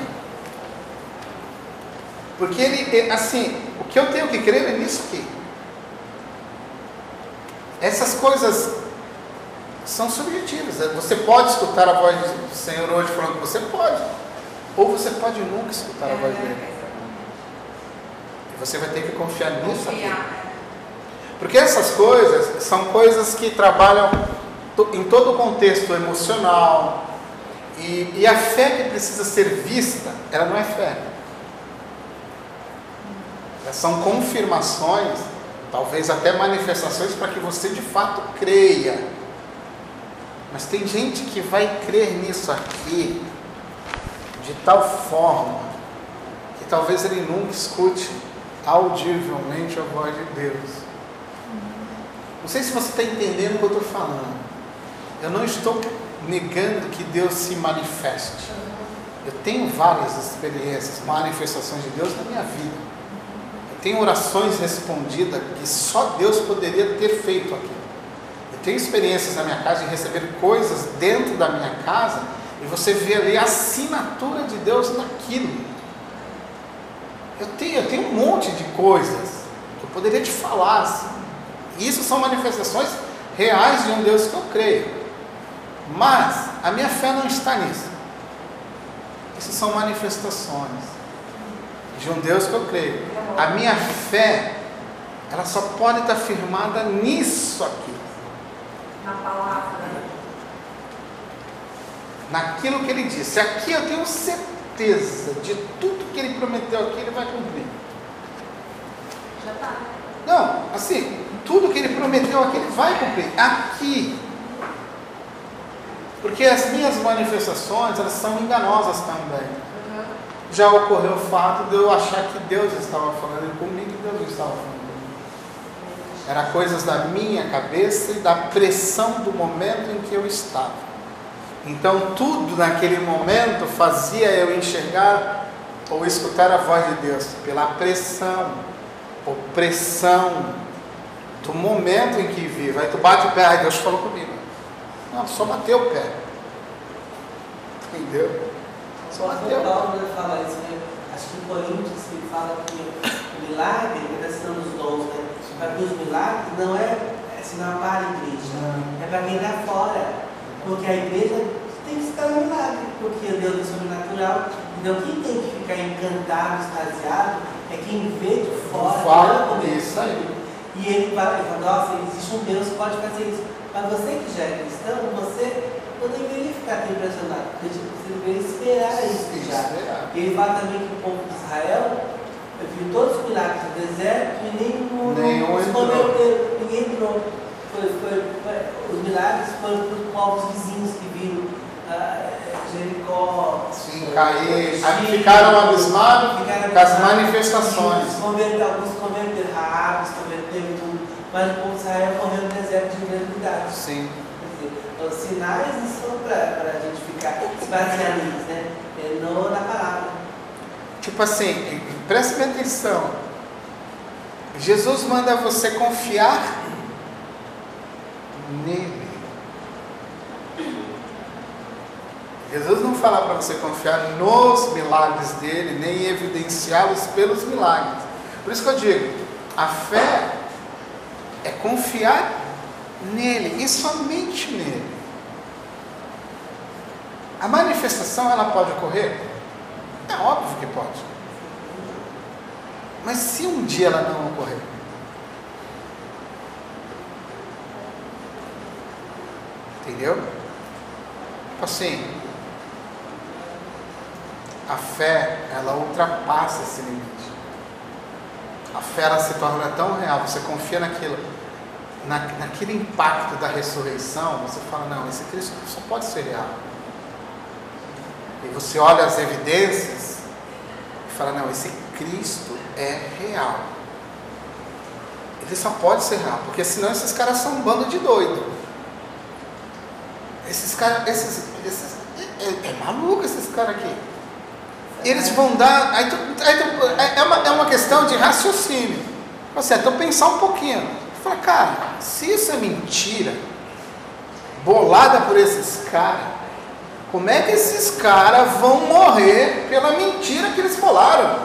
Porque ele, é- assim, o que eu tenho que crer é nisso aqui. Essas coisas são subjetivas. É, Você pode escutar a voz do Senhor hoje falando que você pode. Ou você pode nunca escutar a voz dele. E você vai ter que confiar nisso aqui. Confiar. Porque essas coisas são coisas que trabalham em todo o contexto emocional. E, e a fé que precisa ser vista, ela não é fé. Elas são confirmações, talvez até manifestações para que você de fato creia. Mas tem gente que vai crer nisso aqui de tal forma que talvez ele nunca escute audivelmente a voz de Deus. Não sei se você está entendendo o que eu estou falando. Eu não estou negando que Deus se manifeste. Eu tenho várias experiências, manifestações de Deus na minha vida. Eu tenho orações respondidas que só Deus poderia ter feito aqui. Tenho experiências na minha casa de receber coisas dentro da minha casa e você vê ali a assinatura de Deus naquilo. Eu tenho, eu tenho um monte de coisas que eu poderia te falar. Assim. Isso são manifestações reais de um Deus que eu creio. Mas a minha fé não está nisso. Isso são manifestações de um Deus que eu creio. A minha fé, ela só pode estar firmada nisso aqui. Na palavra. Naquilo que ele disse. Aqui eu tenho certeza de tudo que ele prometeu aqui, ele vai cumprir. Já tá. Não, assim, tudo que ele prometeu aqui, ele vai cumprir. Aqui. Porque as minhas manifestações, elas são enganosas também. Já ocorreu o fato de eu achar que Deus estava falando comigo e Deus não estava falando. Era coisas da minha cabeça e da pressão do momento em que eu estava. Então tudo naquele momento fazia eu enxergar ou escutar a voz de Deus pela pressão, opressão do momento em que vivo. Aí tu bate o pé, ai Deus falou comigo. Não, só bateu o pé. Entendeu? Só O bateu. Né? Acho que em Coríntios ele fala que o milagre é questão dos dons, né? Para que os milagres não é, é sinal para a igreja, é para quem está fora. Porque a igreja tem que ficar no milagre, porque Deus é sobrenatural. Então quem tem que ficar encantado, extasiado, é quem vê de fora. Fala é isso aí. E ele fala, ele fala, nossa, existe um Deus que pode fazer isso. Mas você que já é cristão, você não deveria ficar tão impressionado, porque você deveria esperar isso já. E ele fala também que o povo de Israel viu todos os milagres do deserto e nenhum, Nenhum entrou. converteu, ninguém entrou. Foi, foi, foi- os milagres foram para os povos vizinhos que viram ah, Jericó. Sim, cair. Ficaram abismados ficaram com as manifestações. Se converteram, alguns converteram, Raab tudo. Mas o povo de Israel morreu no deserto de engravidade. Sim. Dizer, os sinais não são para a gente ficar se baseando neles, né? É no, na palavra. Tipo assim, preste atenção. Jesus manda você confiar nele. Jesus não fala para você confiar nos milagres dele, nem evidenciá-los pelos milagres. Por isso que eu digo, a fé é confiar nele e somente nele. A manifestação ela pode ocorrer? É óbvio que pode. Mas se um dia ela não ocorrer? Entendeu? Tipo assim, a fé, ela ultrapassa esse limite. A fé, ela se torna tão real, você confia naquilo, na, naquele impacto da ressurreição, você fala, não, esse Cristo só pode ser real. E você olha as evidências e fala, não, esse Cristo é real. Ele só pode ser real, porque senão esses caras são um bando de doido. Esses caras, esses, esses é, é- maluco esses caras aqui. Eles vão dar. Aí tu, aí tu- é, é uma, é uma questão de raciocínio. Você, então pensar um pouquinho. Fala, cara, se isso é mentira, bolada por esses caras, como é que esses caras vão morrer pela mentira que eles falaram?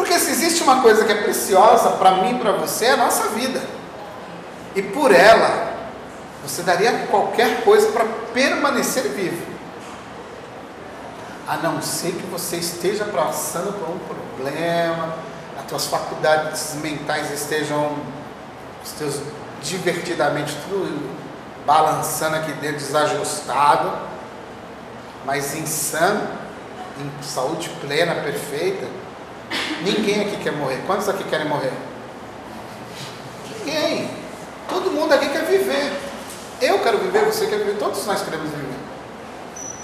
Porque se existe uma coisa que é preciosa para mim e para você, é a nossa vida. E por ela, você daria qualquer coisa para permanecer vivo. A não ser que você esteja passando por um problema, as tuas faculdades mentais estejam, estejam divertidamente tudo balançando aqui dentro, desajustado, mas insano, em saúde plena, perfeita. Ninguém aqui quer morrer. Quantos aqui querem morrer? Ninguém. Todo mundo aqui quer viver. Eu quero viver, você quer viver, todos nós queremos viver.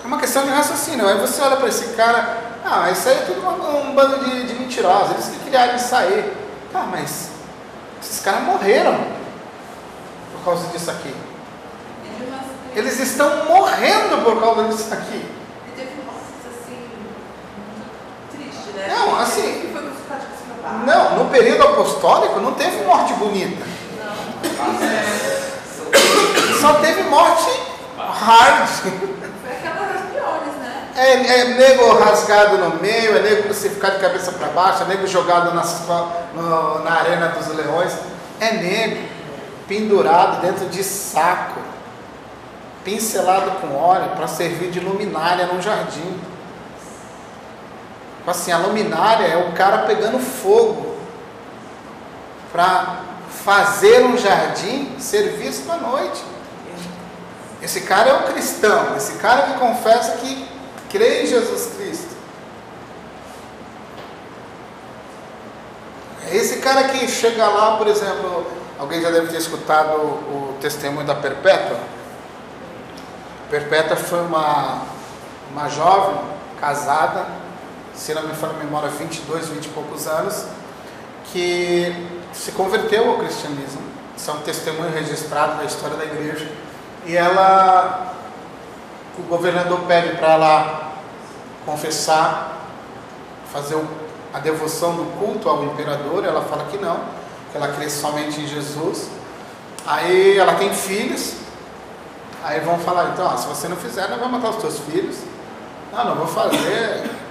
É uma questão de raciocínio. Aí você olha para esse cara, ah, isso aí é tudo um, um bando de, de mentirosos, eles que criaram isso aí. Tá, mas esses caras morreram por causa disso aqui. Eles estão morrendo por causa disso aqui. E teve mortes assim, muito triste, né? Não, assim-. Não, no período apostólico não teve morte bonita. Só teve morte hard. Foi aquela das piores, né? É, é nego rasgado no meio, é nego crucificado de cabeça para baixo, é nego jogado nas, no- na arena dos leões. É nego pendurado dentro de saco, pincelado com óleo para servir de luminária num jardim. Assim, a luminária é o cara pegando fogo para fazer um jardim ser visto à noite. Esse cara é um cristão, esse cara que confessa que crê em Jesus Cristo. É esse cara que chega lá, por exemplo, alguém já deve ter escutado o, o testemunho da Perpétua. Perpétua foi uma, uma jovem casada, se não me falha a memória, 22, 20 e poucos anos, que se converteu ao cristianismo. Isso é um testemunho registrado da história da igreja. E ela, o governador pede para ela confessar, fazer a devoção do culto ao imperador. Ela fala que não, que ela crê somente em Jesus. Aí ela tem filhos. Aí vão falar, então, ó, se você não fizer, nós vamos matar os teus filhos. Não, não vou fazer.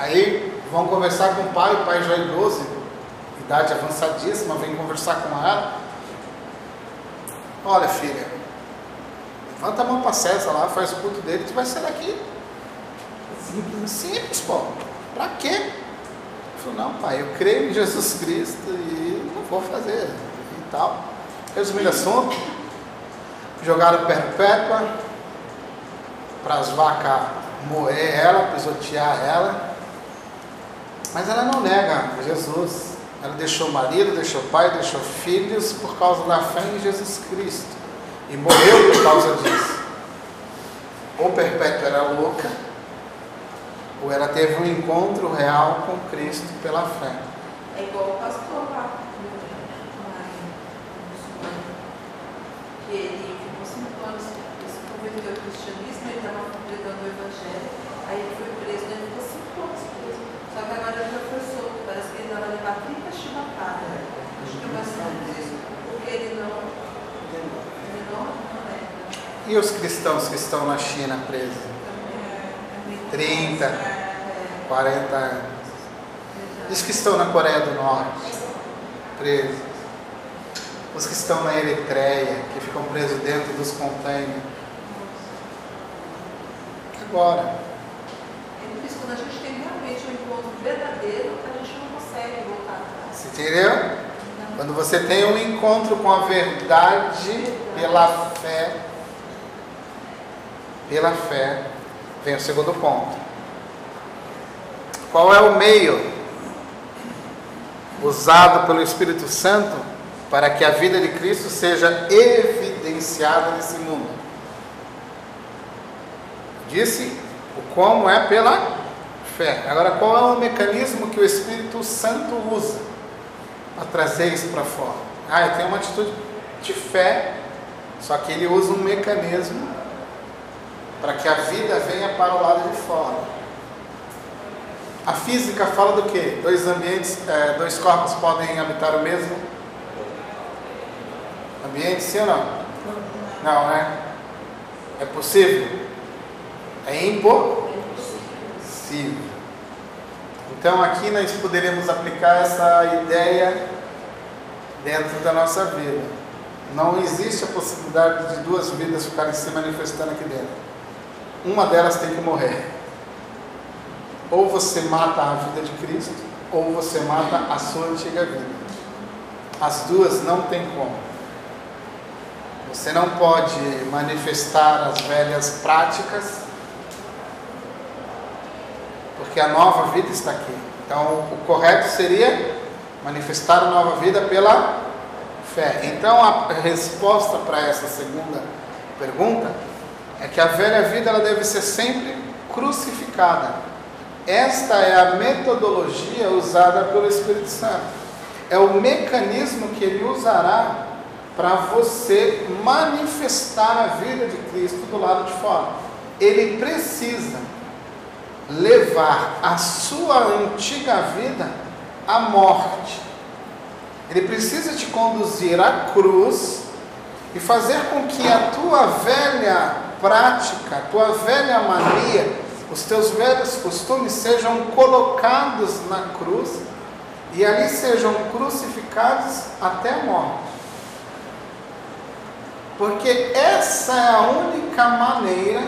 Aí vão conversar com o pai, o pai já é idoso, idade avançadíssima, vem conversar com ela. Olha, filha, levanta a mão para César lá, faz o culto dele, tu vai sair daqui. Simples, simples, pô. Pra quê? Ele falou, não, pai, eu creio em Jesus Cristo e não vou fazer e tal. Resumindo o assunto, jogaram perpétua para as vacas moer ela, pisotear ela. Mas ela não nega Jesus. Ela deixou o marido, deixou o pai, deixou filhos por causa da fé em Jesus Cristo. E morreu por causa disso. Ou Perpétua era louca, ou ela teve um encontro real com Cristo pela fé. É igual o pastor lá, que ele ficou cinco anos, se converteu ao cristianismo, ele estava pregando o evangelho, aí ele foi preso, né? ele ficou cinco anos preso. Só que agora ele solto, parece que ele vai levar 30 chibatadas. Acho que ser isso, porque ele não, ele não, não é. E os cristãos que estão na China presos? 30, 40 anos. E os que estão na Coreia do Norte, presos. Os que estão na Eritreia, que ficam presos dentro dos containers. Agora, É isso, quando a gente tem encontro verdadeiro, a gente não consegue voltar atrás. entendeu? Quando você tem um encontro com a verdade pela fé, pela fé, vem o segundo ponto. Qual é o meio usado pelo Espírito Santo para que a vida de Cristo seja evidenciada nesse mundo? Disse o como é pela fé. Agora, qual é o mecanismo que o Espírito Santo usa para trazer isso para fora? Ah, eu tenho uma atitude de fé, só que ele usa um mecanismo para que a vida venha para o lado de fora. A física fala do quê? Dois ambientes, eh, dois corpos podem habitar o mesmo ambiente, sim ou não? Não, né? É possível? É impossível. Então aqui nós poderíamos aplicar essa ideia dentro da nossa vida. Não existe a possibilidade de duas vidas ficarem se manifestando aqui dentro. Uma delas tem que morrer. Ou você mata a vida de Cristo, ou você mata a sua antiga vida. As duas não tem como. Você não pode manifestar as velhas práticas, porque a nova vida está aqui. Então, o correto seria manifestar a nova vida pela fé. Então a resposta para essa segunda pergunta é que a velha vida ela deve ser sempre crucificada. Esta é a metodologia usada pelo Espírito Santo. É o mecanismo que ele usará para você manifestar a vida de Cristo do lado de fora. Ele precisa levar a sua antiga vida à morte. Ele precisa te conduzir à cruz e fazer com que a tua velha prática, a tua velha mania, os teus velhos costumes sejam colocados na cruz e ali sejam crucificados até a morte. Porque essa é a única maneira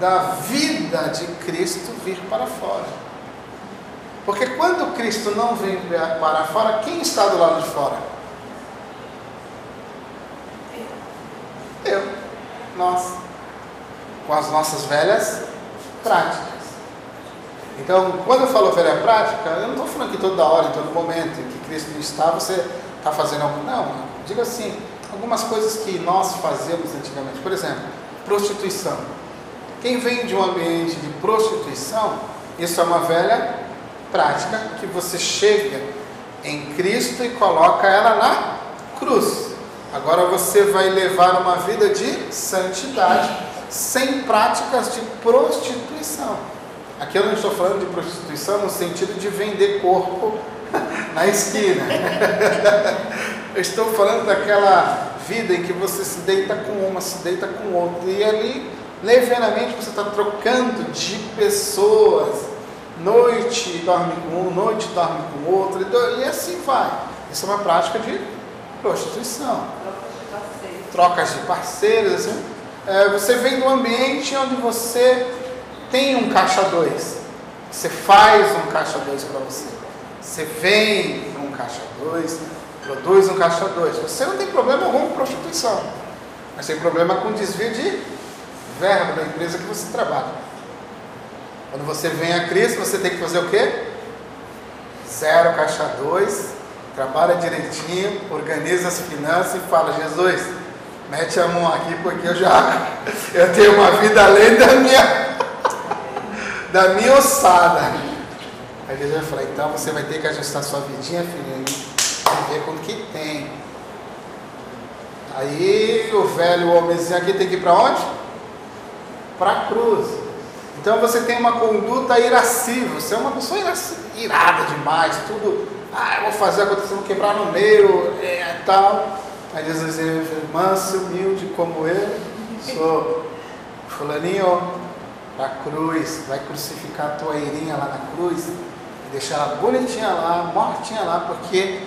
da vida de Cristo vir para fora. Porque quando Cristo não vem para fora, quem está do lado de fora? Eu, nós, com as nossas velhas práticas. Então, quando eu falo velha prática, eu não estou falando que toda hora, em todo momento que Cristo está, você está fazendo algo. Não, diga assim, algumas coisas que nós fazemos antigamente. Por exemplo, prostituição. Quem vem de um ambiente de prostituição, isso é uma velha prática que você chega em Cristo e coloca ela na cruz. Agora você vai levar uma vida de santidade, sem práticas de prostituição. Aqui eu não estou falando de prostituição no sentido de vender corpo na esquina. Eu estou falando daquela vida em que você se deita com uma, se deita com outra, e ali, levianamente, você está trocando de pessoas. Noite dorme com um, noite dorme com outro, e assim vai. Isso é uma prática de prostituição. Trocas de parceiros, assim. É, você vem do ambiente onde você tem um caixa 2. Você faz um caixa 2 para você. Você vem um caixa 2, produz um caixa 2. Você não tem problema algum com prostituição. Mas tem problema com desvio de verba da empresa que você trabalha. Quando você vem a Cristo, você tem que fazer o quê? Zero caixa 2, trabalha direitinho, organiza as finanças e fala, Jesus, mete a mão aqui porque eu já eu tenho uma vida além da minha da minha ossada. Aí Jesus vai falar, então você vai ter que ajustar sua vidinha, filhinho, e ver com o que tem. Aí o velho homenzinho aqui tem que ir para onde? Para a cruz. Então você tem uma conduta irascível, você é uma pessoa irada demais, tudo, ah, eu vou fazer acontecer, vou quebrar no meio, é, tal. Aí Jesus diz, manso, humilde como eu, sou fulaninho, para a cruz, vai crucificar a tua irinha lá na cruz, e deixar ela bonitinha lá, mortinha lá, porque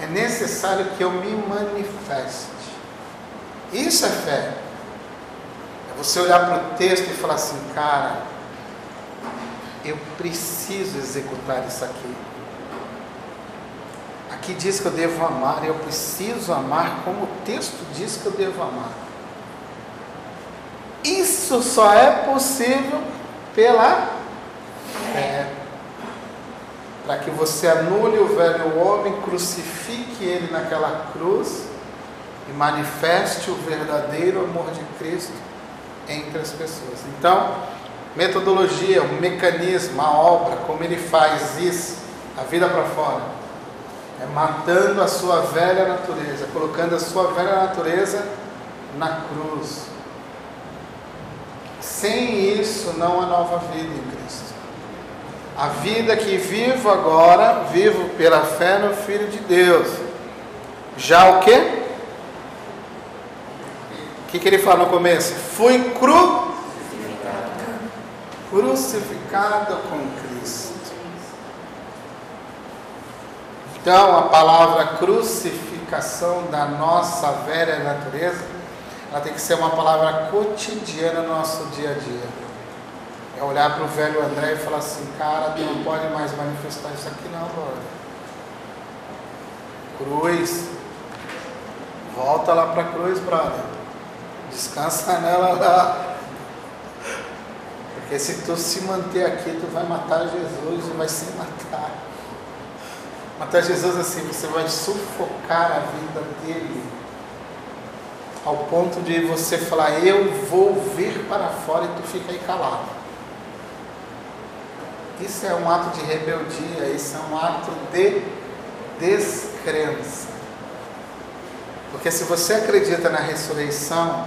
é necessário que eu me manifeste. Isso é fé. Você olhar para o texto e falar assim, cara, eu preciso executar isso aqui. Aqui diz que eu devo amar, eu preciso amar como o texto diz que eu devo amar. Isso só é possível pela fé. Para que você anule o velho homem, crucifique ele naquela cruz e manifeste o verdadeiro amor de Cristo entre as pessoas. Então, metodologia, o mecanismo, a obra, como ele faz isso, a vida para fora, é matando a sua velha natureza, colocando a sua velha natureza na cruz. Sem isso não há nova vida em Cristo. A vida que vivo agora, vivo pela fé no Filho de Deus. Já o quê? Que, que ele fala no começo? Fui cru crucificado com Cristo. Então, a palavra crucificação da nossa velha natureza, ela tem que ser uma palavra cotidiana no nosso dia a dia. É olhar para o velho André e falar assim, cara, tu não pode mais manifestar isso aqui não, Lord. Cruz. Volta lá para a cruz, brother. Descansa nela lá. Porque se tu se manter aqui, tu vai matar Jesus e vai se matar. Até Jesus assim, você vai sufocar a vida dele ao ponto de você falar, eu vou vir para fora e tu fica aí calado. Isso é um ato de rebeldia, isso é um ato de descrença. Porque se você acredita na ressurreição,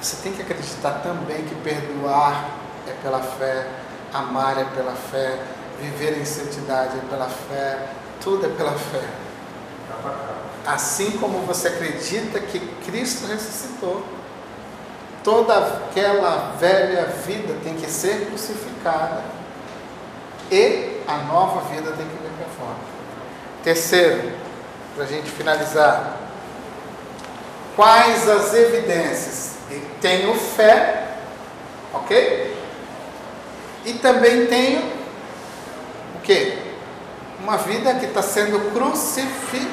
você tem que acreditar também que perdoar é pela fé, amar é pela fé, viver em santidade é pela fé, tudo é pela fé. Assim como você acredita que Cristo ressuscitou, toda aquela velha vida tem que ser crucificada e a nova vida tem que vir para fora. Terceiro, para a gente finalizar, quais as evidências? Tenho fé, ok? E também tenho o que? Uma vida que está sendo crucificada.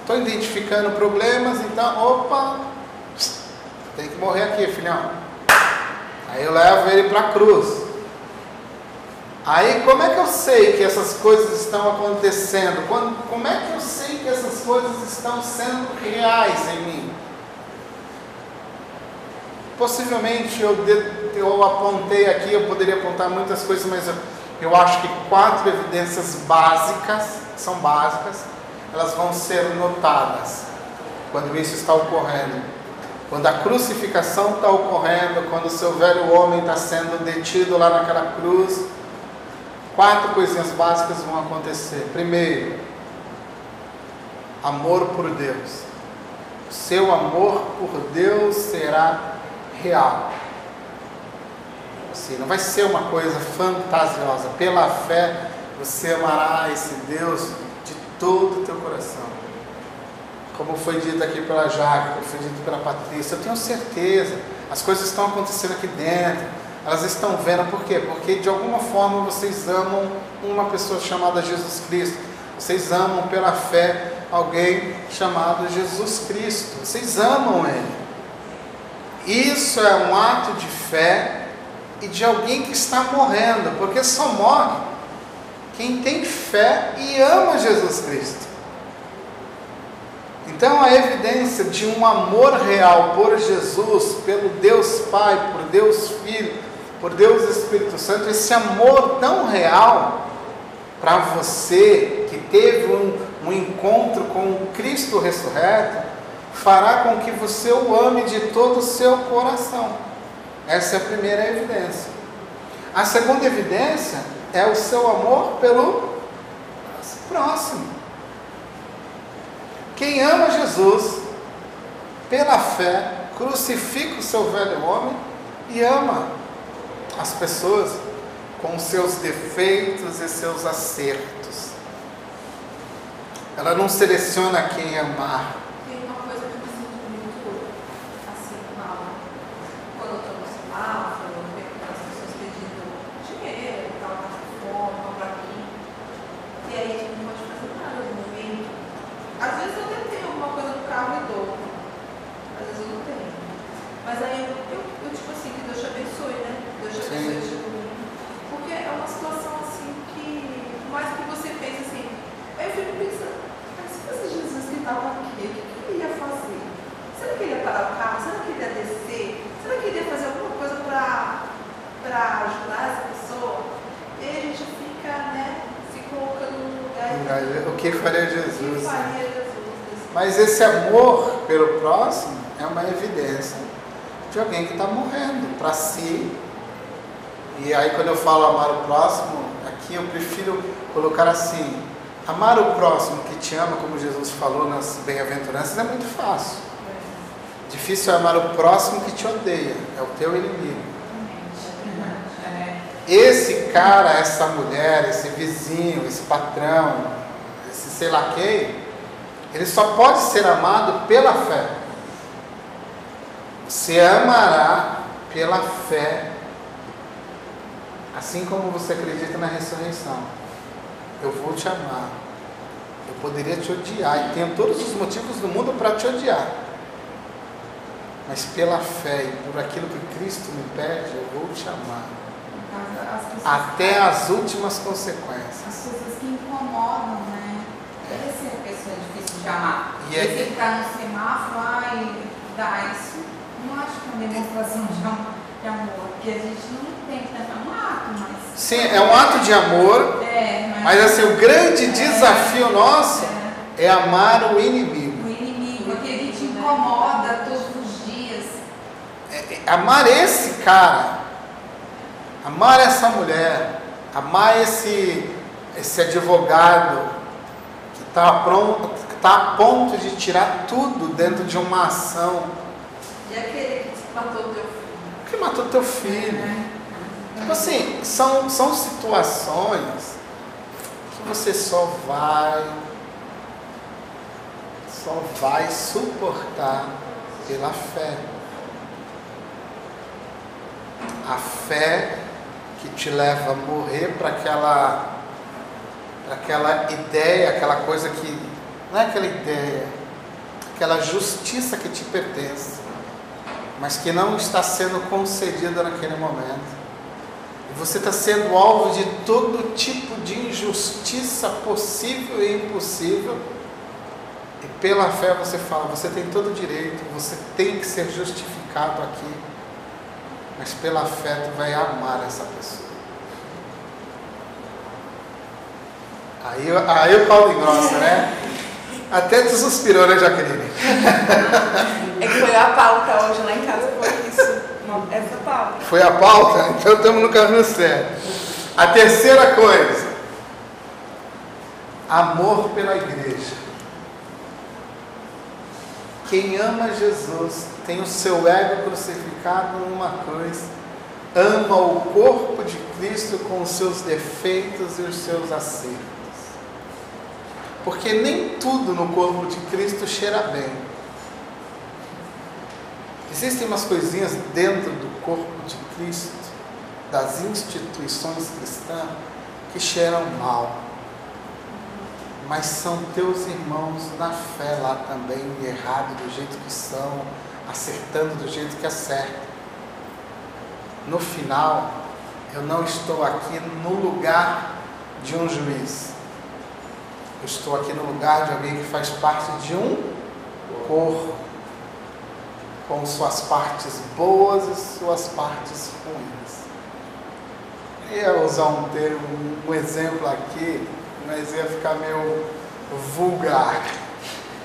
Estou identificando problemas, então, opa, tem que morrer aqui, filhão. Aí eu levo ele para a cruz. Aí como é que eu sei que essas coisas estão acontecendo? Quando, como é que eu sei que essas coisas estão sendo reais em mim? Possivelmente eu, de, eu apontei aqui, eu poderia apontar muitas coisas, mas eu, eu acho que quatro evidências básicas, são básicas, elas vão ser notadas quando isso está ocorrendo. Quando a crucificação está ocorrendo, quando o seu velho homem está sendo detido lá naquela cruz, quatro coisinhas básicas vão acontecer. Primeiro, amor por Deus. Seu amor por Deus será real. Assim, não vai ser uma coisa fantasiosa. Pela fé, você amará esse Deus de todo o teu coração. Como foi dito aqui pela Jaque, como foi dito pela Patrícia, eu tenho certeza, as coisas estão acontecendo aqui dentro, elas estão vendo, por quê? Porque de alguma forma vocês amam uma pessoa chamada Jesus Cristo, vocês amam pela fé alguém chamado Jesus Cristo, vocês amam Ele. Isso é um ato de fé e de alguém que está morrendo, porque só morre quem tem fé e ama Jesus Cristo. Então, a evidência de um amor real por Jesus, pelo Deus Pai, por Deus Filho, por Deus Espírito Santo, esse amor tão real para você que teve um, um encontro com o Cristo ressurreto, fará com que você o ame de todo o seu coração. Essa é a primeira evidência. A segunda evidência é o seu amor pelo próximo. Quem ama Jesus, pela fé, crucifica o seu velho homem e ama as pessoas com seus defeitos e seus acertos. Ela não seleciona quem amar, Tem uma coisa que eu me sinto muito assim, mal. Quando eu estou no semáforo, eu vejo as pessoas pedindo dinheiro, tal, tá com fome, tal pra mim. E aí a gente não pode fazer nada no momento. Às vezes eu até tenho alguma coisa no carro e dou. Às vezes eu não tenho. Mas aí eu, eu, eu, tipo assim, que Deus te abençoe, né? Deus te Sim. abençoe, tipo, porque é uma situação assim que, por mais que você pense assim, aí eu fico pensando, mas se fosse Jesus que estava aqui, o que que ele ia fazer? Será que ele ia parar o carro? Será que ele ia descer? Será que ele ia fazer alguma coisa para ajudar essa pessoa? E aí a gente fica, né, se colocando no lugar de o que faria o que Jesus? né? faria Jesus nesse Mas esse amor pelo próximo é uma evidência de alguém que está morrendo para si. E aí, quando eu falo amar o próximo, aqui eu prefiro colocar assim: amar o próximo que te ama, como Jesus falou nas bem-aventuranças, é muito fácil. Difícil é amar o próximo que te odeia, é o teu inimigo. Esse cara, essa mulher, esse vizinho, esse patrão, sei lá quem, ele só pode ser amado pela fé. Você amará pela fé, assim como você acredita na ressurreição. Eu vou te amar. Eu poderia te odiar e tenho todos os motivos do mundo para te odiar. Mas pela fé e por aquilo que Cristo me pede, eu vou te amar. As, as pessoas, até as últimas consequências. as coisas que incomodam, né? Essa é a pessoa difícil de amar. E é- Você ficar no semáforo, ai, dá isso. Não acho que é uma demonstração de am- de amor, porque a gente não tem tanto é um ato, mas. Sim, é um ato de amor, É, mas assim, o grande desafio nosso é, é amar o inimigo. o inimigo, aquele que te incomoda todos os dias. É- é amar esse cara, amar essa mulher, amar esse, esse advogado que está pronto, que tá a ponto de tirar tudo dentro de uma ação E aquele que matou teu filho? que matou teu filho. Tipo assim, são, são situações que você só vai, só vai suportar pela fé. A fé que te leva a morrer para aquela, para aquela ideia, aquela coisa que não é aquela ideia, aquela justiça que te pertence, mas que não está sendo concedida naquele momento. E você está sendo alvo de todo tipo de injustiça possível e impossível. E pela fé você fala, você tem todo o direito, você tem que ser justificado aqui. Mas pela fé tu vai amar essa pessoa. Aí, aí o Paulo engrossa, né? Até tu suspirou, né, Jaqueline? É que foi a pauta hoje lá em casa, foi isso. Essa pauta. Foi a pauta? Então estamos no caminho certo. A terceira coisa: amor pela igreja. Quem ama Jesus tem o seu ego crucificado numa cruz, ama o corpo de Cristo com os seus defeitos e os seus acertos. Porque nem tudo no corpo de Cristo cheira bem. Existem umas coisinhas dentro do corpo de Cristo, das instituições cristãs, que cheiram mal. Mas são teus irmãos na fé lá também, errado do jeito que são, acertando do jeito que acertam. No final, eu não estou aqui no lugar de um juiz. Eu estou aqui no lugar de alguém que faz parte de um corpo com suas partes boas e suas partes ruins. Eu ia usar um termo, um exemplo aqui, mas ia ficar meio vulgar.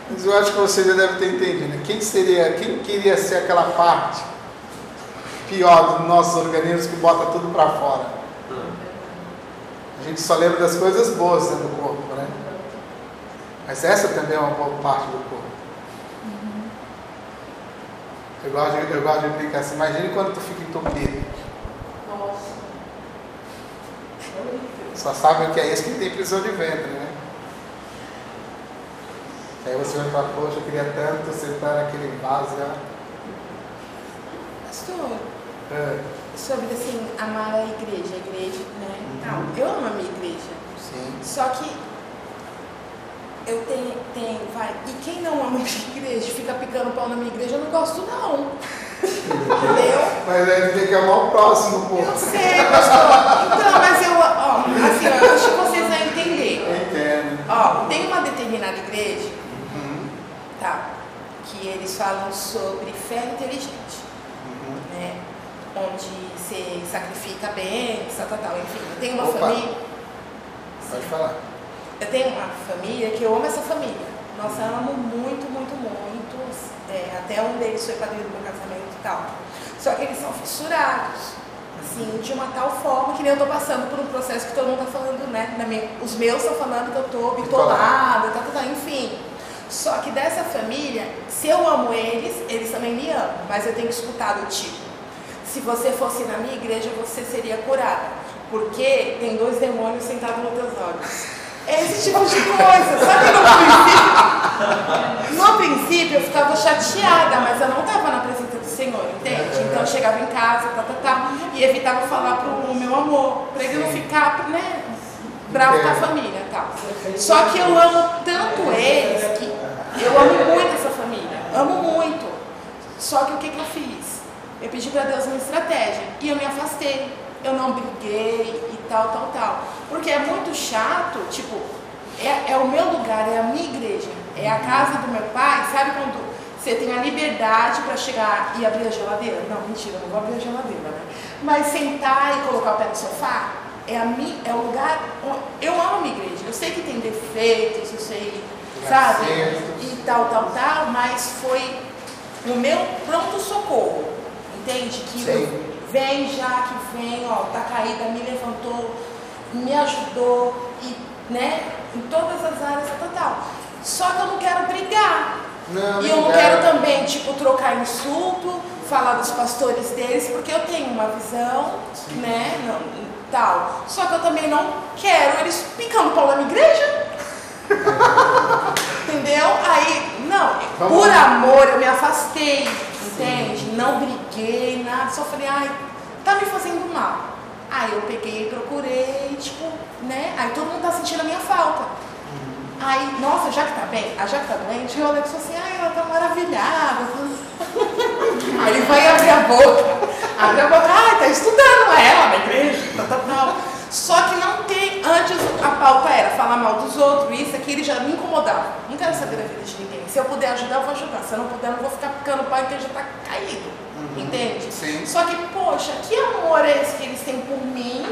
Mas eu acho que você já deve ter entendido. Né? Quem seria, quem queria ser aquela parte pior dos nossos organismos que bota tudo para fora? A gente só lembra das coisas boas dentro do corpo, né? Mas essa também é uma boa parte do corpo. Eu gosto, de, eu gosto de brincar assim, imagine quando tu fica entupido. Nossa. Só sabe o que é isso que tem prisão de ventre, né? Aí você vai falar, poxa, eu queria tanto sentar naquele vaso. Né? Pastor, É, sobre assim, amar a igreja, a igreja, né? e tal. Eu amo a minha igreja. sim. Só que eu tenho, tenho, vai. E quem não ama a minha igreja, fica picando pau na minha igreja, eu não gosto não. Entendeu? Mas aí tem que amar o próximo, pô. Eu sei, pastor. Então, mas eu, ó, assim, ó, eu acho que vocês vão entender. Eu entendo. Ó, tem uma determinada igreja, Uhum, tá? Que eles falam sobre fé inteligente. uhum. né? Onde você sacrifica bem, tal, tal, tal. Enfim, tenho uma Opa. família. Pode falar. Eu tenho uma família que eu amo essa família. Nossa, eu amo muito, muito, muito. É, até um deles foi padrinho do meu casamento e tal. Só que eles são fissurados. Assim, de uma tal forma que nem eu tô passando por um processo que todo mundo tá falando, né? Minha, os meus estão falando que eu tô bitolada, tal, tal, tal, enfim. Só que dessa família, se eu amo eles, eles também me amam. Mas eu tenho escutado tipo, se você fosse na minha igreja, você seria curada. Porque tem dois demônios sentados nos teus olhos. É esse tipo de coisa. Sabe no princípio? No princípio eu ficava chateada, mas eu não estava na presença do Senhor, entende? Então eu chegava em casa, tá, tá, tá, e evitava falar pro meu amor, para ele não ficar, né, bravo com a família e tal. Só que eu amo tanto eles que eu amo muito essa família, amo muito. Só que o que, que eu fiz? Eu pedi para Deus uma estratégia e eu me afastei. Eu não briguei e tal, tal, tal. Porque é muito chato, tipo, é, é o meu lugar, é a minha igreja, é a casa do meu pai, sabe quando você tem a liberdade para chegar e abrir a geladeira? Não, mentira, eu não vou abrir a geladeira, né? Mas sentar e colocar o pé no sofá é, a mi, é o lugar. onde- Eu amo a minha igreja. Eu sei que tem defeitos, eu sei, sabe? E tal, tal, tal, mas foi o meu pronto-socorro. Entende? Que Sim. Vem já, que vem, ó, tá caída, me levantou, me ajudou, e, né? Em todas as áreas, tal, tal. Só que eu não quero brigar. Não, E eu não quero também, tipo, trocar insulto, falar dos pastores deles, porque eu tenho uma visão, né, não, tal. Só que eu também não quero eles picando pau na minha igreja. Entendeu? Aí, não, Vamos por lá. amor eu me afastei, entende? Não briguei, nada, só falei, ai, tá me fazendo mal. Aí eu peguei, procurei, tipo, né? Aí todo mundo tá sentindo a minha falta. Aí, nossa, já que tá bem, a já que tá doente, eu olhei e assim, ai, ela tá maravilhada. Aí ele vai abrir a boca, abre a boca, ai, tá estudando ela na igreja, tal, tal, tal. Só que não tem, antes a pauta era falar mal dos outros, isso, aqui, ele já me incomodava. Não quero saber da vida de ninguém. Se eu puder ajudar, eu vou ajudar. Se eu não puder, eu não vou ficar picando pau porque já tá caído. Entende? Sim. Só que, poxa, que amor é esse que eles têm por mim,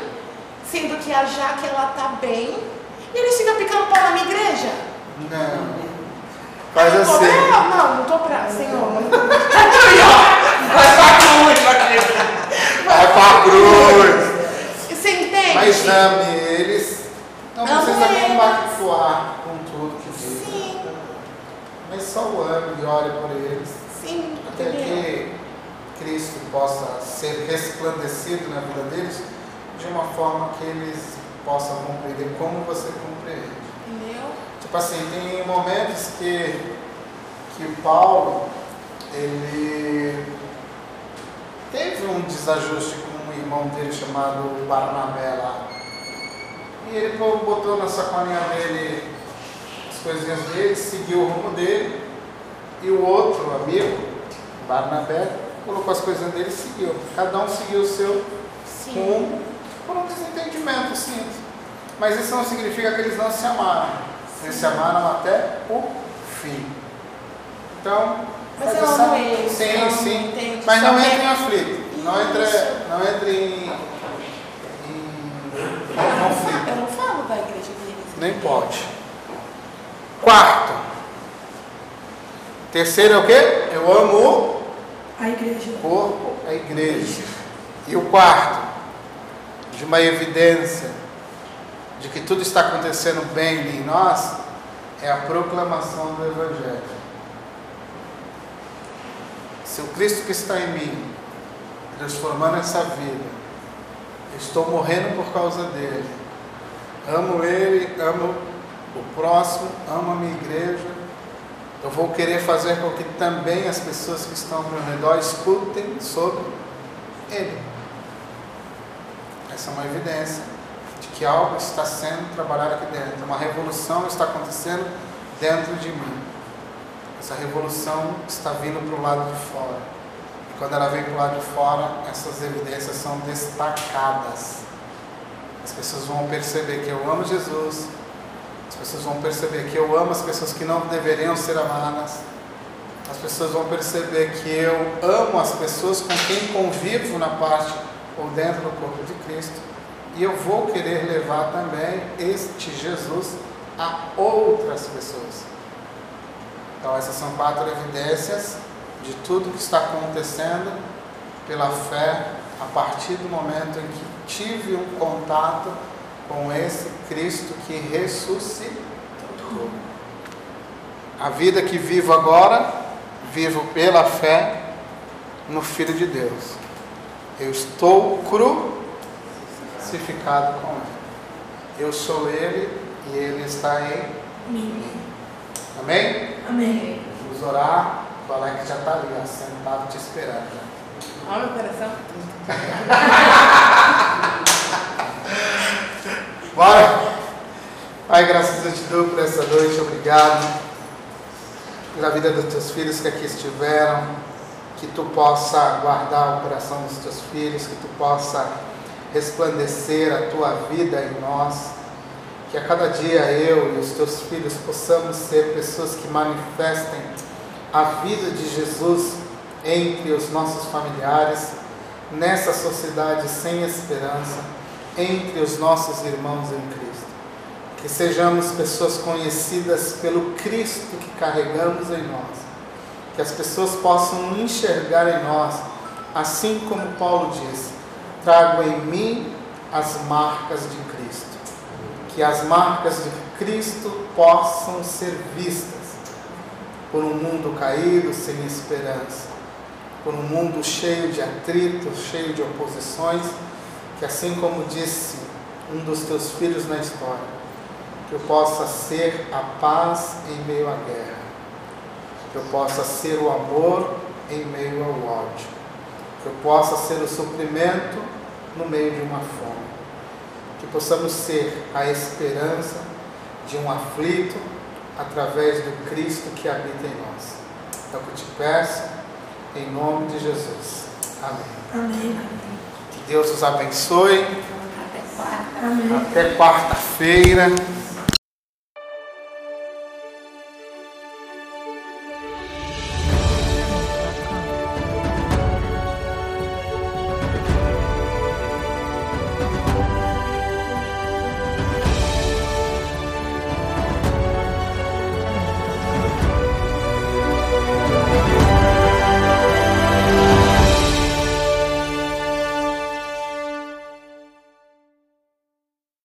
sendo que a Jaque, ela tá bem, e eles ficam picando pau na minha igreja? Não. Faz assim. Não, não, não tô pra. Senhor, não tô Vai pra cruz, vai Vai pra cruz. Você entende? Mas ame eles. Não Amo precisa eles. compactuar com tudo que dizem. Sim, Mas só o ame e ore por eles. sim, Até entendeu? que Cristo possa ser resplandecido na vida deles de uma forma que eles possam compreender como você compreende. Tipo assim, tem momentos que, que Paulo, ele teve um desajuste com um irmão dele chamado Barnabé lá. E ele botou na sacolinha dele as coisinhas dele, seguiu o rumo dele, e o outro amigo, Barnabé, colocou as coisinhas dele e seguiu. Cada um seguiu o seu Sim. rumo por um desentendimento simples. Mas isso não significa que eles não se amaram. Eles se amaram até o fim. Então, Mas eu amo eles, Sim, eu sim. entendo, Mas não entre em aflito. Não entre, não entre em, em conflito. Eu não falo da igreja deles. Nem pode. Quarto. Terceiro é o quê? Eu amo A igreja. corpo, a igreja. E o quarto, de uma evidência de que tudo está acontecendo bem em nós, é a proclamação do Evangelho. Se o Cristo que está em mim, transformando essa vida, estou morrendo por causa dele, amo ele, amo o próximo, amo a minha igreja, eu vou querer fazer com que também as pessoas que estão ao meu redor escutem sobre ele. Essa é uma evidência de que algo está sendo trabalhado aqui dentro, uma revolução está acontecendo dentro de mim. Essa revolução está vindo para o lado de fora. E quando ela vem para o lado de fora, essas evidências são destacadas. As pessoas vão perceber que eu amo Jesus, pessoas vão perceber que eu amo as pessoas que não deveriam ser amadas. As pessoas vão perceber que eu amo as pessoas com quem convivo na parte ou dentro do corpo de Cristo. E eu vou querer levar também este Jesus a outras pessoas. Então, essas são quatro evidências de tudo que está acontecendo pela fé a partir do momento em que tive um contato com esse Cristo que ressuscitou. A vida que vivo agora, vivo pela fé no Filho de Deus. Eu estou crucificado com Ele. Eu sou Ele e Ele está em mim. Amém? Amém. Vamos orar. O Alex já está ali, ó, sentado te esperando. Olha meu coração. Bora! Pai, graças eu te dou por essa noite, obrigado pela vida dos teus filhos que aqui estiveram, que tu possa guardar o coração dos teus filhos, que tu possa resplandecer a tua vida em nós. Que a cada dia eu e os teus filhos possamos ser pessoas que manifestem a vida de Jesus entre os nossos familiares, nessa sociedade sem esperança, entre os nossos irmãos em Cristo. Que sejamos pessoas conhecidas pelo Cristo que carregamos em nós. Que as pessoas possam enxergar em nós, assim como Paulo disse: trago em mim as marcas de Cristo. Que as marcas de Cristo possam ser vistas por um mundo caído, sem esperança, por um mundo cheio de atritos, cheio de oposições, que assim como disse um dos teus filhos na história, que eu possa ser a paz em meio à guerra, que eu possa ser o amor em meio ao ódio, que eu possa ser o suprimento no meio de uma fome, que possamos ser a esperança de um aflito através do Cristo que habita em nós. É o que eu te peço, em nome de Jesus. Amém. Amém. Deus os abençoe. Até quarta-feira.